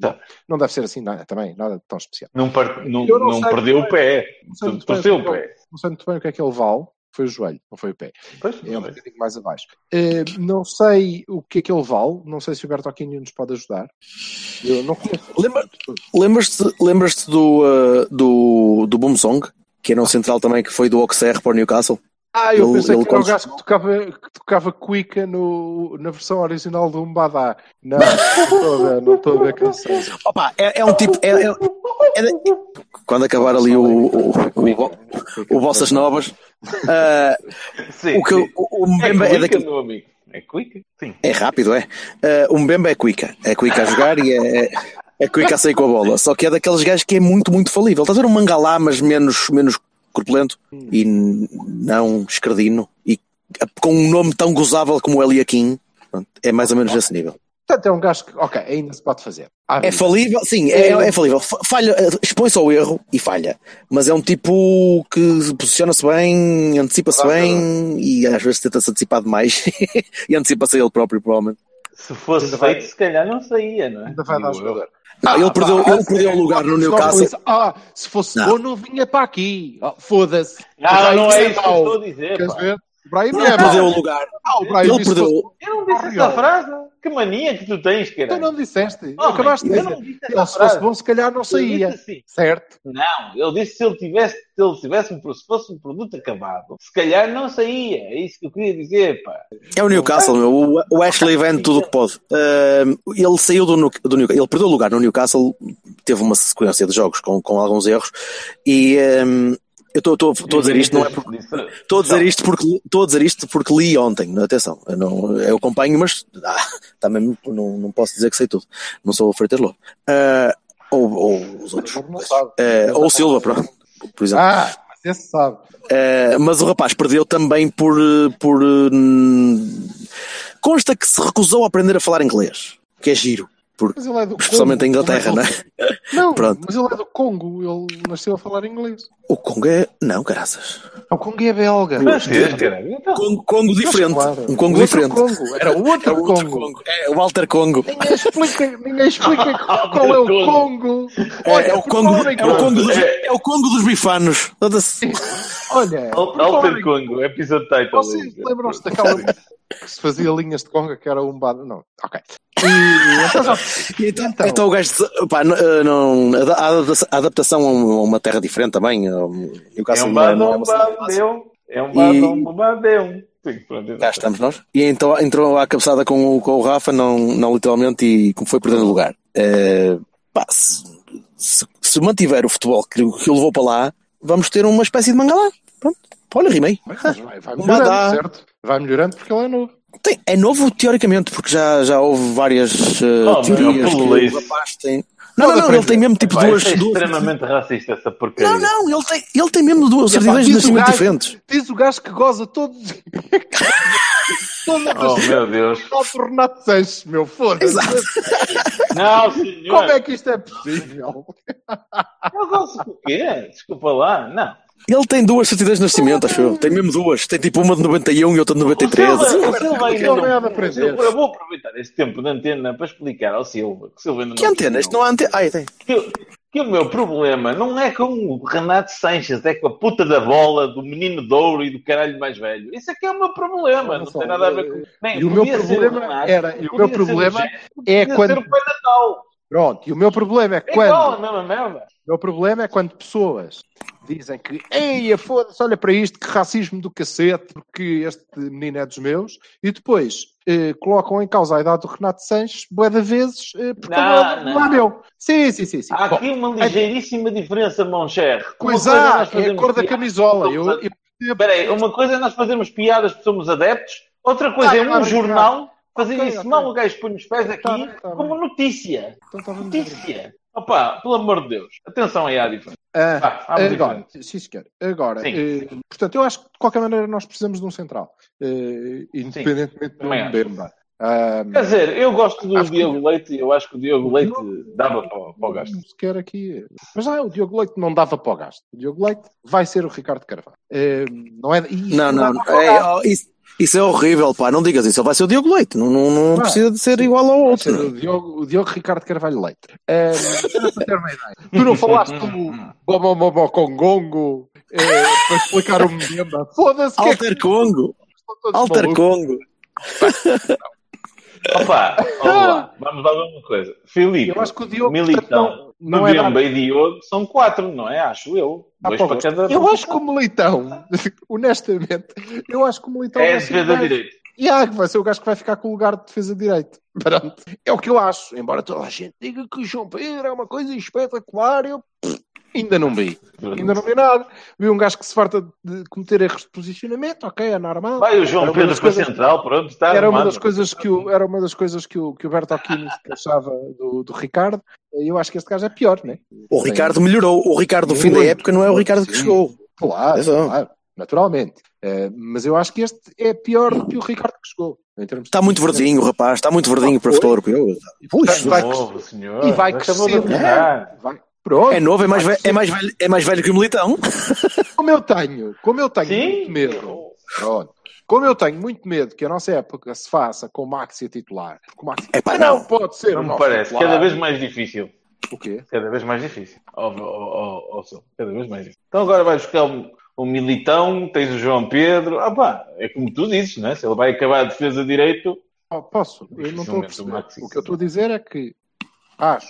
Tá. Não deve ser assim nada, também, nada tão especial. Não, par- não, não não perdeu o muito pé. Não sei Torceu bem o o é pé. Não sei muito bem o que é que ele vale. Foi o joelho, não foi o pé. Pois, É um bocadinho mais abaixo. Eh, não sei o que é que ele vale. Não sei se o Bertocchini nos pode ajudar. Eu não Lembras-te lembras do, uh, do, do Boom Song, que era um central também que foi do Auxerre para o Newcastle? Ah, eu Ele- pensei ele que era o gajo que tocava, que tocava cuica no, na versão original do Mbadá. Não, *laughs* não estou a ver, não estou a ver quem seja. Opa, é, é um tipo. É, é- quando acabar ali o, o, o, o Vossas Novas, *laughs* uh, o, que, o, É Mbemba é, cuica, daquele. É cuica? Sim. É rápido, é. Uh, o Mbemba é cuica. É cuica a jogar e é, é cuica a sair com a bola. Só que é daqueles gajos que é muito, muito falível. Estás a ver um mangalá, mas menos, menos corpulento e n- não escredino e com um nome tão gozável como o Eliakim. É mais ou menos nesse nível. Portanto, é um gajo que, ok, ainda se pode fazer. Há É falível, sim, é, é falível. Fa- Falha, expõe-se ao erro e falha. Mas é um tipo que posiciona-se bem, antecipa-se bem e às vezes tenta-se antecipar demais *laughs* e antecipa-se a ele próprio, provavelmente. Se fosse Ainda vai- feito, se calhar não saía, não é? Ainda vai dar jogador. Não, ele perdeu, pá, ele perdeu o lugar no não Newcastle. ah, se fosse Não. bom, não vinha para aqui. Ah, Foda-se. Não, não é isso que eu estou a dizer. Queres pá. ver? O Brahim Ele é perdeu o lugar. Ah, o Brahim Ele perdeu. fosse- Eu não disse essa frase. Que mania que tu tens, Tu cara. não disseste. Homem, Acabaste de eu dizer. não Ele, se fosse bom, se calhar não Eu saía. disse assim. Certo? Não, ele disse se ele tivesse, se ele tivesse um, se fosse um produto acabado, se calhar não saía. É isso que eu queria dizer, pá. É o Newcastle, meu. O, o Ashley vende tudo o que pode. Ahm, ele saiu do, do Newcastle, ele perdeu o lugar no Newcastle, teve uma sequência de jogos com, com alguns erros e ahm, eu estou a dizer isto, não é porque Estou a dizer isto porque estou a dizer isto porque li ontem, atenção, eu, não, eu acompanho, mas ah, também não, não posso dizer que sei tudo. Não sou o Freitas Lobo. Ah, ou, ou os outros. Ah, ou o Silva, pronto, por exemplo. Ah, mas esse sabe. Ah, mas o rapaz perdeu também por. por hum, consta que se recusou a aprender a falar inglês, que é giro, porque, Mas ele é do especialmente Congo. em Inglaterra, não é? *laughs* Não, Pronto. mas ele é do Congo. Ele nasceu a falar inglês. O Congo é. Não, graças. O Congo é belga. Francês, caralho. Então, Congo, Congo diferente. Claro. Um Congo Outro diferente. Congo. Era o *laughs* outro, É o outro Congo. Congo. É o Walter Congo. Ninguém explica, ninguém explica *laughs* qual é o Congo. É, é o por Congo, falar em é, o Congo dos, É. é o Congo dos bifanos. Olha, Alter Congo, episódio title. Vocês lembram-se daquela que se fazia linhas de conga que era um bado? Não, ok. E então Então, Então. o gajo. Pá, não, eh, a, adaptação a um- uma terra diferente também. É um não é- não é badeu. É um E- badão, badeu. Cá estamos nós. E então entrou à cabeçada com o, com o Rafa, não, não literalmente, e como foi perdendo lugar. Eh, pá, se, se- se mantiver o futebol que, que o levou para lá, vamos ter uma espécie de mangalá. Pronto. Olha, rimei. Vai, vai Uma melhorando, certo? Vai melhorando porque ele é novo. Tem- é novo teoricamente, porque já, já houve várias eh, Oh, teorias meu, que pula o isso. rapaz tem. Não, não, não, ele tem mesmo tipo Pá, duas. é duas extremamente racista, essa porcaria. não, não, ele tem, ele tem mesmo duas Epá, certidões de diz o nascimento gajo- diferentes. Diz o gajo que goza todos. Oh, meu Deus. do Renato Sanches, meu foda-se. Exato. Não, senhor. Como é que isto é possível? Eu gosto do quê? Desculpa lá. Não. Ele tem duas certidões de nascimento, acho eu. Tem mesmo duas. Tem tipo uma de 91 e outra de O 93. Silva, Assim, o Silva ainda Ele não não... de aprender. Eu vou aproveitar este tempo de antena para explicar ao Silva que, Silva ainda Que antena? Isto não há antena. Ai, tem. que, que o meu problema não é com o Renato Sanches, é com a puta da bola, do menino de ouro e do caralho mais velho. Isso é que é o meu problema. Não, Não só, tem nada a ver com. Bem, E o meu problema Renato, era- e o meu problema é quando- ser o Pai Natal. Pronto, e o meu problema é É igual a quando. mesma merda. O meu problema é quando pessoas dizem que, ei, foda-se, olha para isto, que racismo do cacete, porque este menino é dos meus, e depois eh, colocam em causa a idade do Renato Sanches, bué de vezes, eh, porque Não, não, é- não. não é meu. Sim, sim, sim. sim. Há Bom, aqui uma ligeiríssima diferença, Moncher. Pois é há, é a cor da camisola. Eu, eu. Espera aí, uma coisa é nós fazermos piadas porque somos adeptos, outra coisa Ah, é um claro, jornal fazer Ok, isso ok. mal, o gajo põe os pés aqui Tá tá como bem. notícia. Então, brincar. Notícia. Opa, pelo amor de Deus. Atenção aí à diferença. Ah, Vá, vamos agora, sim, senhor. Agora, Sim. eh, portanto, eu acho que de qualquer maneira nós precisamos de um central, eh, independentemente do também acho. Mbemba. Ah, Quer dizer, eu gosto do Acho que- Diogo Leite e eu acho que o Diogo Leite dava para, para o gasto. Não sequer aqui. Mas ah, o Diogo Leite não dava para o gasto. O Diogo Leite vai ser o Ricardo Carvalho. Eh, não é, e Não, não. dava para o É, gasto. oh, isso, isso é horrível, pá. Não digas isso. Ele vai ser o Diogo Leite. Não, não, não Vai. precisa de ser igual ao outro. o Diogo, o Diogo Ricardo Carvalho Leite. Ideia. Tu não falaste como Bobobobó com Gongo eh, para explicar o Mbemba. Foda-se que é que Alter Congo. estão todos Alter malucos. Congo. Opa, vamos lá. *laughs* Vamos lá ver uma coisa. Filipe, Eu acho que o Diogo Militão, não, não é Mbemba nada. e Diogo são quatro, não é? Acho eu. Ah, Dois para cada. Eu acho que o Militão, *laughs* honestamente, eu acho que o Militão É defesa direita. E ah, vai ser o gajo que vai ficar com o lugar de defesa de direito. *laughs* Pronto. É o que eu acho. Embora toda a gente diga que o João Pedro é uma coisa espetacular, eu pff, ainda não vi. Ainda não vi nada. Vi um gajo que se farta de cometer erros de posicionamento, ok, é normal. Vai o João Era Pedro para coisas- central, pronto, está Era uma das coisas que o, era uma das coisas que o, que o Bertolini se queixava do, do Ricardo. E eu acho que este gajo é pior, né? O Ricardo melhorou. O Ricardo do fim da época não é o Ricardo que Sim. chegou. Claro, Exato. claro, naturalmente. Eh, mas eu acho que este é pior do que o Ricardo que chegou. Está muito verdinho, rapaz. Está muito verdinho para o futebol europeu. Portanto, vai senhor. e vai crescer. avisar. Vai. Pronto. É novo, é mais, velho, é, mais velho, é mais velho que o Militão. *laughs* Como eu tenho, como eu tenho Sim? muito medo. Pronto. Como eu tenho muito medo que a nossa época se faça com o Maxi a titular. Porque o Maxi Epá, não, não. pode ser Não me parece. titular. Cada vez mais difícil. O quê? Cada vez mais difícil. Ó, ó, Sil, cada vez mais difícil. Então agora vai buscar o, o Militão, tens o João Pedro. Ah pá, é como tu dizes, não é? Se ele vai acabar a defesa direito, Oh, posso? Eu não estou a perceber. Maxi O que eu estou a dizer é que acho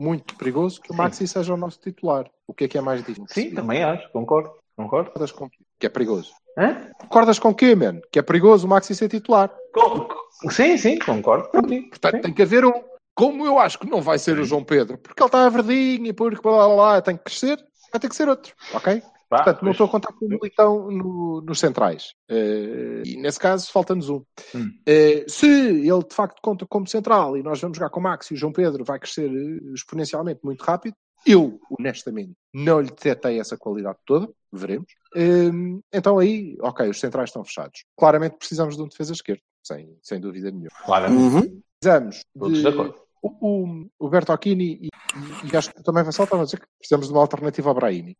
muito perigoso que o Sim. Maxi seja o nosso titular. O que é que é mais difícil? sim, também acho, concordo. Concordo. Concordas com? Que é perigoso. Hã? Concordas com quê, man? Que é perigoso o Maxi ser titular. Com- Sim, sim, concordo contigo. Portanto, Sim. tem que haver um. Como eu acho que não vai ser o João Pedro, porque ele está verdinho e porque blá blá blá, tem que crescer, vai ter que ser outro, ok? Pá, Portanto, não estou a contar com o Militão no- nos centrais. Eh, e nesse caso, falta-nos um. Hum. Eh, se ele de facto conta como central e nós vamos jogar com o Max e o João Pedro vai crescer eh, exponencialmente muito rápido, eu, honestamente, não lhe detectei essa qualidade toda. Veremos. Eh, então aí, ok, os centrais estão fechados. Claramente precisamos de um defesa esquerdo, sem, sem dúvida nenhuma. Claro, Uhum. Precisamos todos de de acordo. o, o, o Bertocchini e, e, e acho que também vai saltar a dizer que precisamos de uma alternativa ao Brahimi.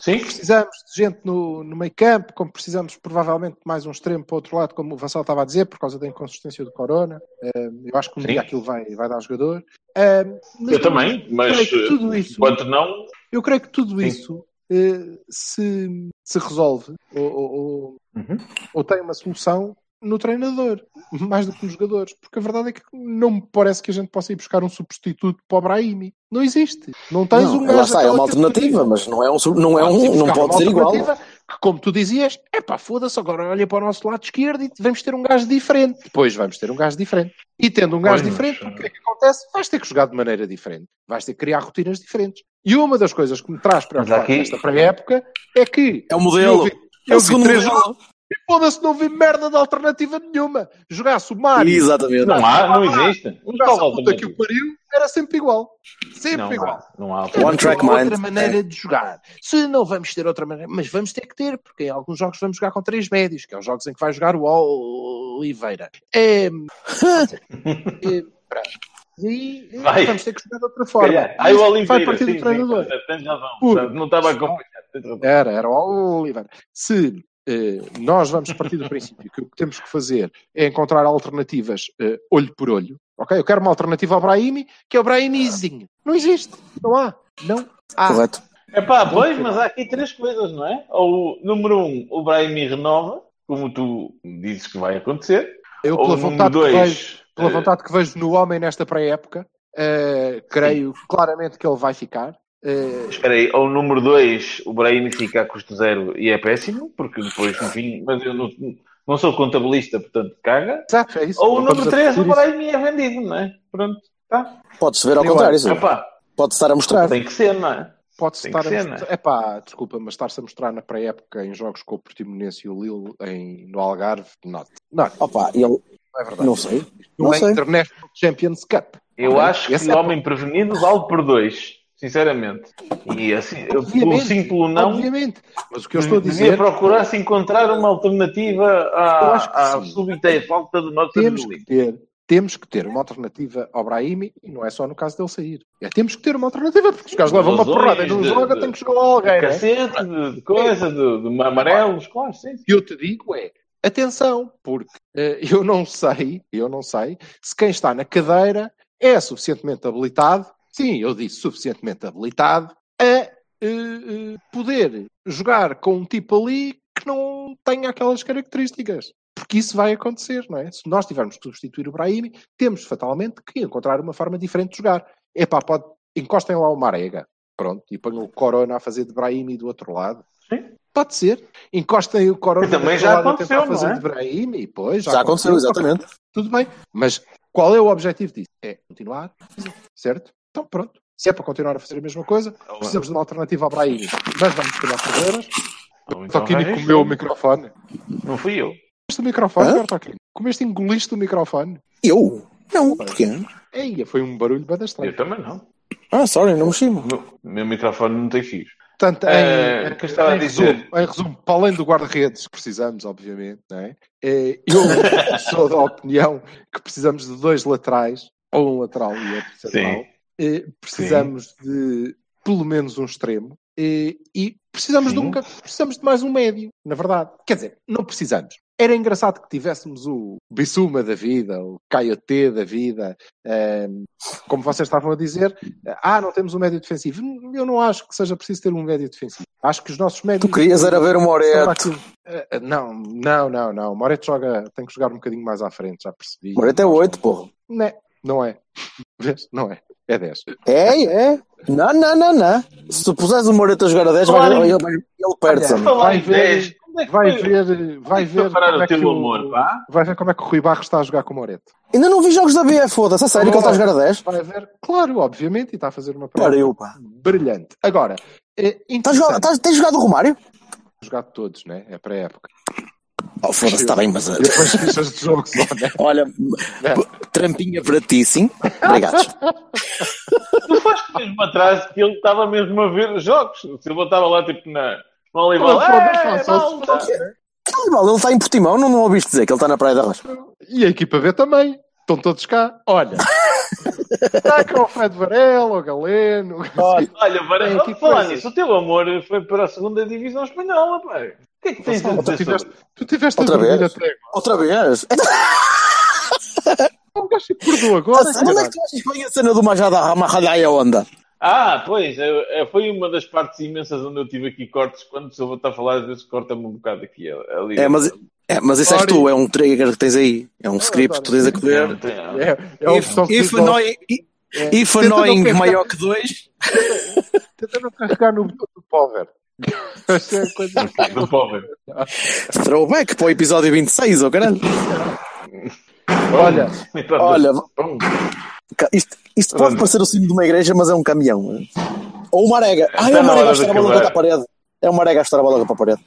Sim, Precisamos de gente no, no meio campo, como precisamos provavelmente de mais um extremo para o outro lado, como o Vassal estava a dizer, por causa da inconsistência do Corona. Eh, eu acho que um Sim. dia aquilo vai, vai dar jogador. Eh, mas eu também, mas tudo eh, isso, enquanto não, eu creio que tudo Sim. isso se, se resolve ou- ou- Uhum. ou tem uma solução no treinador, mais do que nos jogadores. Porque a verdade é que não me parece que a gente possa ir buscar um substituto para o Brahimi. Não existe. Não tens Não, um gajo lá está, é uma alternativa, mas não é um, não, é um, não pode uma ser igual. alternativa Que como tu dizias, é pá, foda-se, agora olha para o nosso lado esquerdo e vamos ter um gajo diferente. Depois vamos ter um gajo diferente. E tendo um gajo Pois, diferente, o que é que acontece? Vais ter que jogar de maneira diferente. Vais ter que criar rotinas diferentes. E uma das coisas que me traz para nesta pré-época é que É o modelo. eu vi, É eu o vi segundo três modelo. E foda-se, não vi merda de alternativa nenhuma. Jogasse o Mario, Exatamente. Não há, não existe. Não a puta que o pariu, era sempre igual. Sempre Não igual. há, não há. One track outra mind. maneira de jogar. Se não vamos ter outra maneira, mas vamos ter que ter, porque em alguns jogos vamos jogar com três médios, que é os jogos em que vai jogar o Oliveira. É, é, *laughs* pronto. e é, Vai. vamos ter que jogar de outra forma. Calhar. Aí o Oliveira, vai partir sim, do treinador. sim. Por- Não estava a acompanhar. Era, era o Oliveira. Se eh, nós vamos partir do princípio que o que temos que fazer é encontrar alternativas eh, olho por olho, ok? Eu quero uma alternativa ao Brahimi, que é o Brahimizinho. Não existe. Não há. Não há. Correto. É pá, pois, mas há aqui três coisas, não é? Ou, número um, o Brahimi renova, como tu dizes que vai acontecer. Eu, Ou pela número vontade, que vejo, dois, pela eh, vontade que vejo no homem nesta pré-época, eh, creio claramente que ele vai ficar. Eh, Espera aí, ou número 2, o Brahimi fica a custo zero e é péssimo, porque depois, enfim, mas eu não, não sou contabilista, portanto, caga. exato, é isso. Ou o número estamos a 3, o isso. Brahimi é vendido, não é? Pronto, tá. Pode-se ver ao Eu contrário. Epá, Pode estar a mostrar. tem que ser, não é? Pode-se estar a ser, mostrar. É pá, desculpa, mas estar-se a mostrar na pré-época em jogos com o Portimonense e o Lille em, no Algarve, não. Não, Opa, ele, não é verdade. não sei. Não, Não é sei. International Champions Cup. Eu Ok? acho que Esse o é homem prevenido vale por dois, sinceramente. E assim, pelo Obviamente, sim, pelo não, Obviamente. Mas o que eu estou a dizer procurar se encontrar uma alternativa à, que à súbita e falta do nosso temos que ter, temos que ter uma alternativa ao Brahimi e não é só no caso dele sair. É, temos que ter uma alternativa, porque os gajos levam uma porrada e não de- joga, de- tem que jogar alguém. né? Cacete, de, de coisa, de, de amarelos, claro, sim. E eu te digo é, atenção, porque eh, eu não sei, eu não sei, se quem está na cadeira é suficientemente habilitado, sim, eu disse suficientemente habilitado, a eh, eh, poder jogar com um tipo ali que não tenha aquelas características. Porque isso vai acontecer, não é? Se nós tivermos que substituir o Brahimi, temos fatalmente que encontrar uma forma diferente de jogar. Epá, pode, encostem lá o Marega, pronto, e ponham o Corona a fazer de Brahimi do outro lado. Sim. Pode ser. Encostem o Corona E também do já outro lado a tentar aconteceu, fazer não é? de Brahimi, pois, Já aconteceu, exatamente. Tudo bem. Mas qual é o objetivo disso? É continuar, certo? Então pronto. Se é para continuar a fazer a mesma coisa, precisamos de uma alternativa ao Brahimi. Mas vamos criar problemas. Ou então Toquini arranjas- comeu o microfone. Não fui eu. Comeste o microfone, Hã? agora Toquini? Comeste engoliste o microfone. Eu? Não, porquê? Ei, foi um barulho bem estranho. Eu também não. Ah, sorry, não mexi. O meu, o meu microfone não tem fios. Portanto, em, Eh, em- que a dizer? resumo, em resumo, para além do guarda-redes que precisamos, obviamente, não é? Eh, eu *laughs* sou da opinião que precisamos de dois laterais, ou um lateral e outro central. Eh, precisamos de pelo menos um extremo. eh, e precisamos de, um, Sim. precisamos de mais um médio, na verdade. Quer dizer, não precisamos. Era engraçado que tivéssemos o Bissuma da vida, o Caio T da vida, ehm, como vocês estavam a dizer, ah, não temos um médio defensivo. Eu não acho que seja preciso ter um médio defensivo. Acho que os nossos médios. Tu querias era ver o Moreto. Eh, Não, não, não, não. O Moreto joga, tem que jogar um bocadinho mais à frente, já percebi. Moreto é 8, porra. Não, é, não *laughs* é. Vês? Não é. É 10. É, é. Não, não, não, não. Se tu puseres o Moreto a jogar a 10, vai, ele, ele perde-se. Vai em ver- 10, onde é que Vai ver, vai ver como é que o, vai ver como é que o Rui Barros está a jogar com o Moreto. Ainda não vi jogos da B, foda-se. A sério que ele está a jogar a 10? Vai ver, claro, obviamente, e está a fazer uma prova brilhante. Agora, é Estás jogar- interessante estás- Tens jogado o Romário? jogado todos, né? É para a época. Oh, foda-se, está bem, mas. uh, E depois fichas de jogo *laughs* só, né? Olha, É. trampinha para ti, sim. Obrigado. Tu foste mesmo atrás que ele estava mesmo a ver os jogos. O Silva estava lá tipo na, no Olival. "É, só- só- malta!" Que mal, ele está em Portimão, não, não ouviste dizer que ele está na Praia da Rocha. E a equipa B também. Estão todos cá. Olha. Está cá o Fred Varela, o Galeno. Olha, Tem para aqui falar nisso, o teu amor foi para a segunda divisão espanhola, pá. O que é que tens Tu dizer tu tiveste a Outra vez? até. Outra vez? O gajo se acordou agora. Onde é que tu achas que vem a cena do Majada Ramalhaya onda? Ah, pois, é, é, foi uma das partes imensas onde eu tive aqui cortes. Quando o Silva está a falar, às vezes corta-me um bocado aqui. Ali. É, mas, é, mas isso és tu, é um trigger que tens aí. É um script que tu tens a correr. É, é a If, if, annoying, É. if annoying maior que 2, Tenta não carregar no botão do power. Esta é a coisa *laughs* Do povo. Throwback para o episódio 26, oh caralho. Olha, *laughs* Olha, Pum. Ca- Isto, isto pode Pronto. parecer o sino de uma igreja, mas é um caminhão. Ou uma arega. Ah, é uma arega a estar a bola contra a parede. É uma arega a estar a bola contra a parede.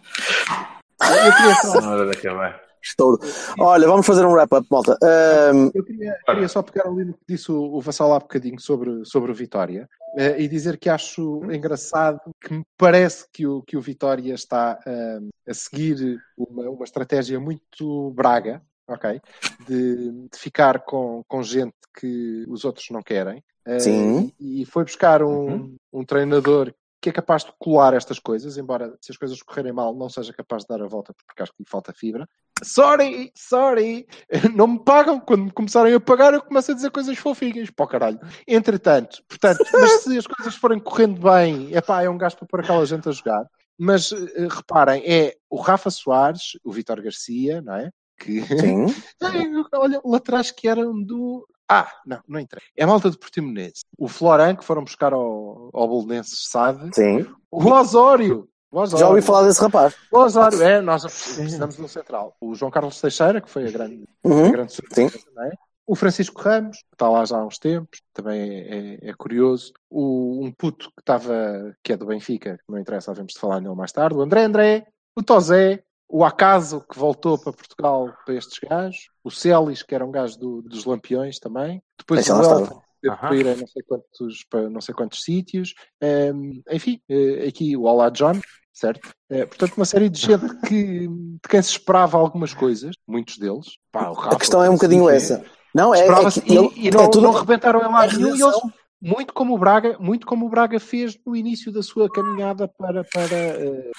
eu queria só. Estouro. Olha, vamos fazer um wrap-up, malta. Ahm, eu queria, queria só pegar ali no que disse o, o Vassal há bocadinho sobre, sobre o Vitória eh, e dizer que acho engraçado que me parece que o, que o Vitória está eh, a seguir uma, uma estratégia muito braga, ok? De, de ficar com, com gente que os outros não querem. Eh, Sim. E foi buscar um, Uhum. um treinador que é capaz de colar estas coisas, embora se as coisas correrem mal não seja capaz de dar a volta porque acho que lhe falta fibra. Sorry, sorry, *laughs* não me pagam. Quando me começarem a pagar, eu começo a dizer coisas fofinhas para o caralho. Entretanto, portanto, *laughs* mas se as coisas forem correndo bem, epá, é um gasto para pôr aquela gente a jogar. Mas eh, reparem, é o Rafa Soares, o Vitor Garcia, não é? Que sim. *laughs* Olha, laterais que eram do. Ah, não, não interessa. É a malta de Portimonense. O Floran, que foram buscar ao, ao Bolonenses SAD. Sim. O Osório. Osório. Já ouvi falar desse rapaz. O Osório, é, nós precisamos um central. O João Carlos Teixeira, que foi a grande, a Uhum. grande surpresa, não é? O Francisco Ramos, que está lá já há uns tempos, também é, é- é curioso. O, um puto que estava, que é do Benfica, que não interessa, havemos de falar nele mais tarde. O André André, o Tozé, o Acaso, que voltou para Portugal para estes gajos. O Celis, que era um gajo do- dos Lampiões também. Depois Esse o. Elton, que teve para ir a não sei quantos, para não sei quantos sítios. Ehm, enfim, eh, aqui o Olá John, certo? Eh, portanto, uma série de gente *laughs* que, de quem se esperava algumas coisas, muitos deles. Pá, o A Rafa, questão é um bocadinho sim, essa. Não, é, é que ele, e, e não, é tudo não rebentaram em lado a nenhum. E eles, muito como o Braga, muito como o Braga fez no início da sua caminhada para, para eh,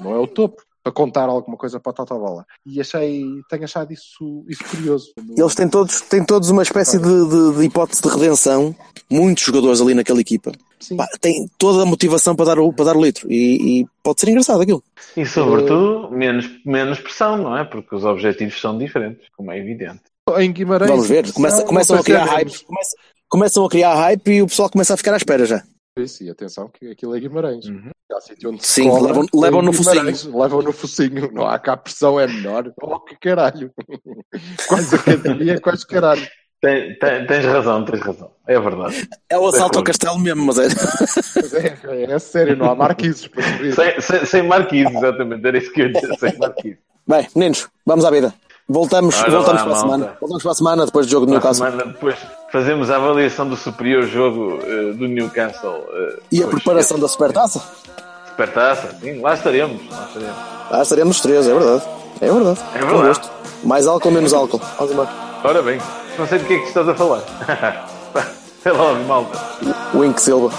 não é o topo, para contar alguma coisa para a Totobola. E achei, tenho achado isso, isso curioso. Eles têm todos, têm todos uma espécie de, de- de hipótese de redenção. Muitos jogadores ali naquela equipa. Sim. Pá, têm toda a motivação para dar o, para dar o litro. E, e pode ser engraçado aquilo. E sobretudo, menos, menos pressão, não é? Porque os objetivos são diferentes, como é evidente. Em Guimarães. Vamos ver. Começa- não- começam não a criar hype. menos. Começa- começam a criar hype e o pessoal começa a ficar à espera já. Isso, e atenção que aquilo é Guimarães. Uhum. Há sítio onde Sim, levam- é levam no Guimarães, Levam no focinho. Não há cá a pressão é menor. Oh, que caralho. *laughs* Quase a academia, quase caralho. Tem- tem- tens razão, tens razão. É verdade. É o assalto ao castelo mesmo, mas é. Mas é, é, sério, não há marquises para subir. Sem, sem, sem marquise, exatamente. Era isso que eu ia dizer, sem marquise. Bem, meninos, vamos à vida. Voltamos, Ora voltamos lá, para a malta. semana. Voltamos para a semana depois do jogo do Para Newcastle. semana depois fazemos a avaliação do superior jogo eh, do Newcastle. eh, E a preparação da supertaça? Supertaça, sim, lá estaremos. Lá estaremos. Ah, estaremos os três, é verdade. É verdade. É verdade. Mais álcool, menos álcool. Vamos embora. Ora bem, não sei do que é que estás a falar. *laughs* Sei logo, malta. Wink Silva.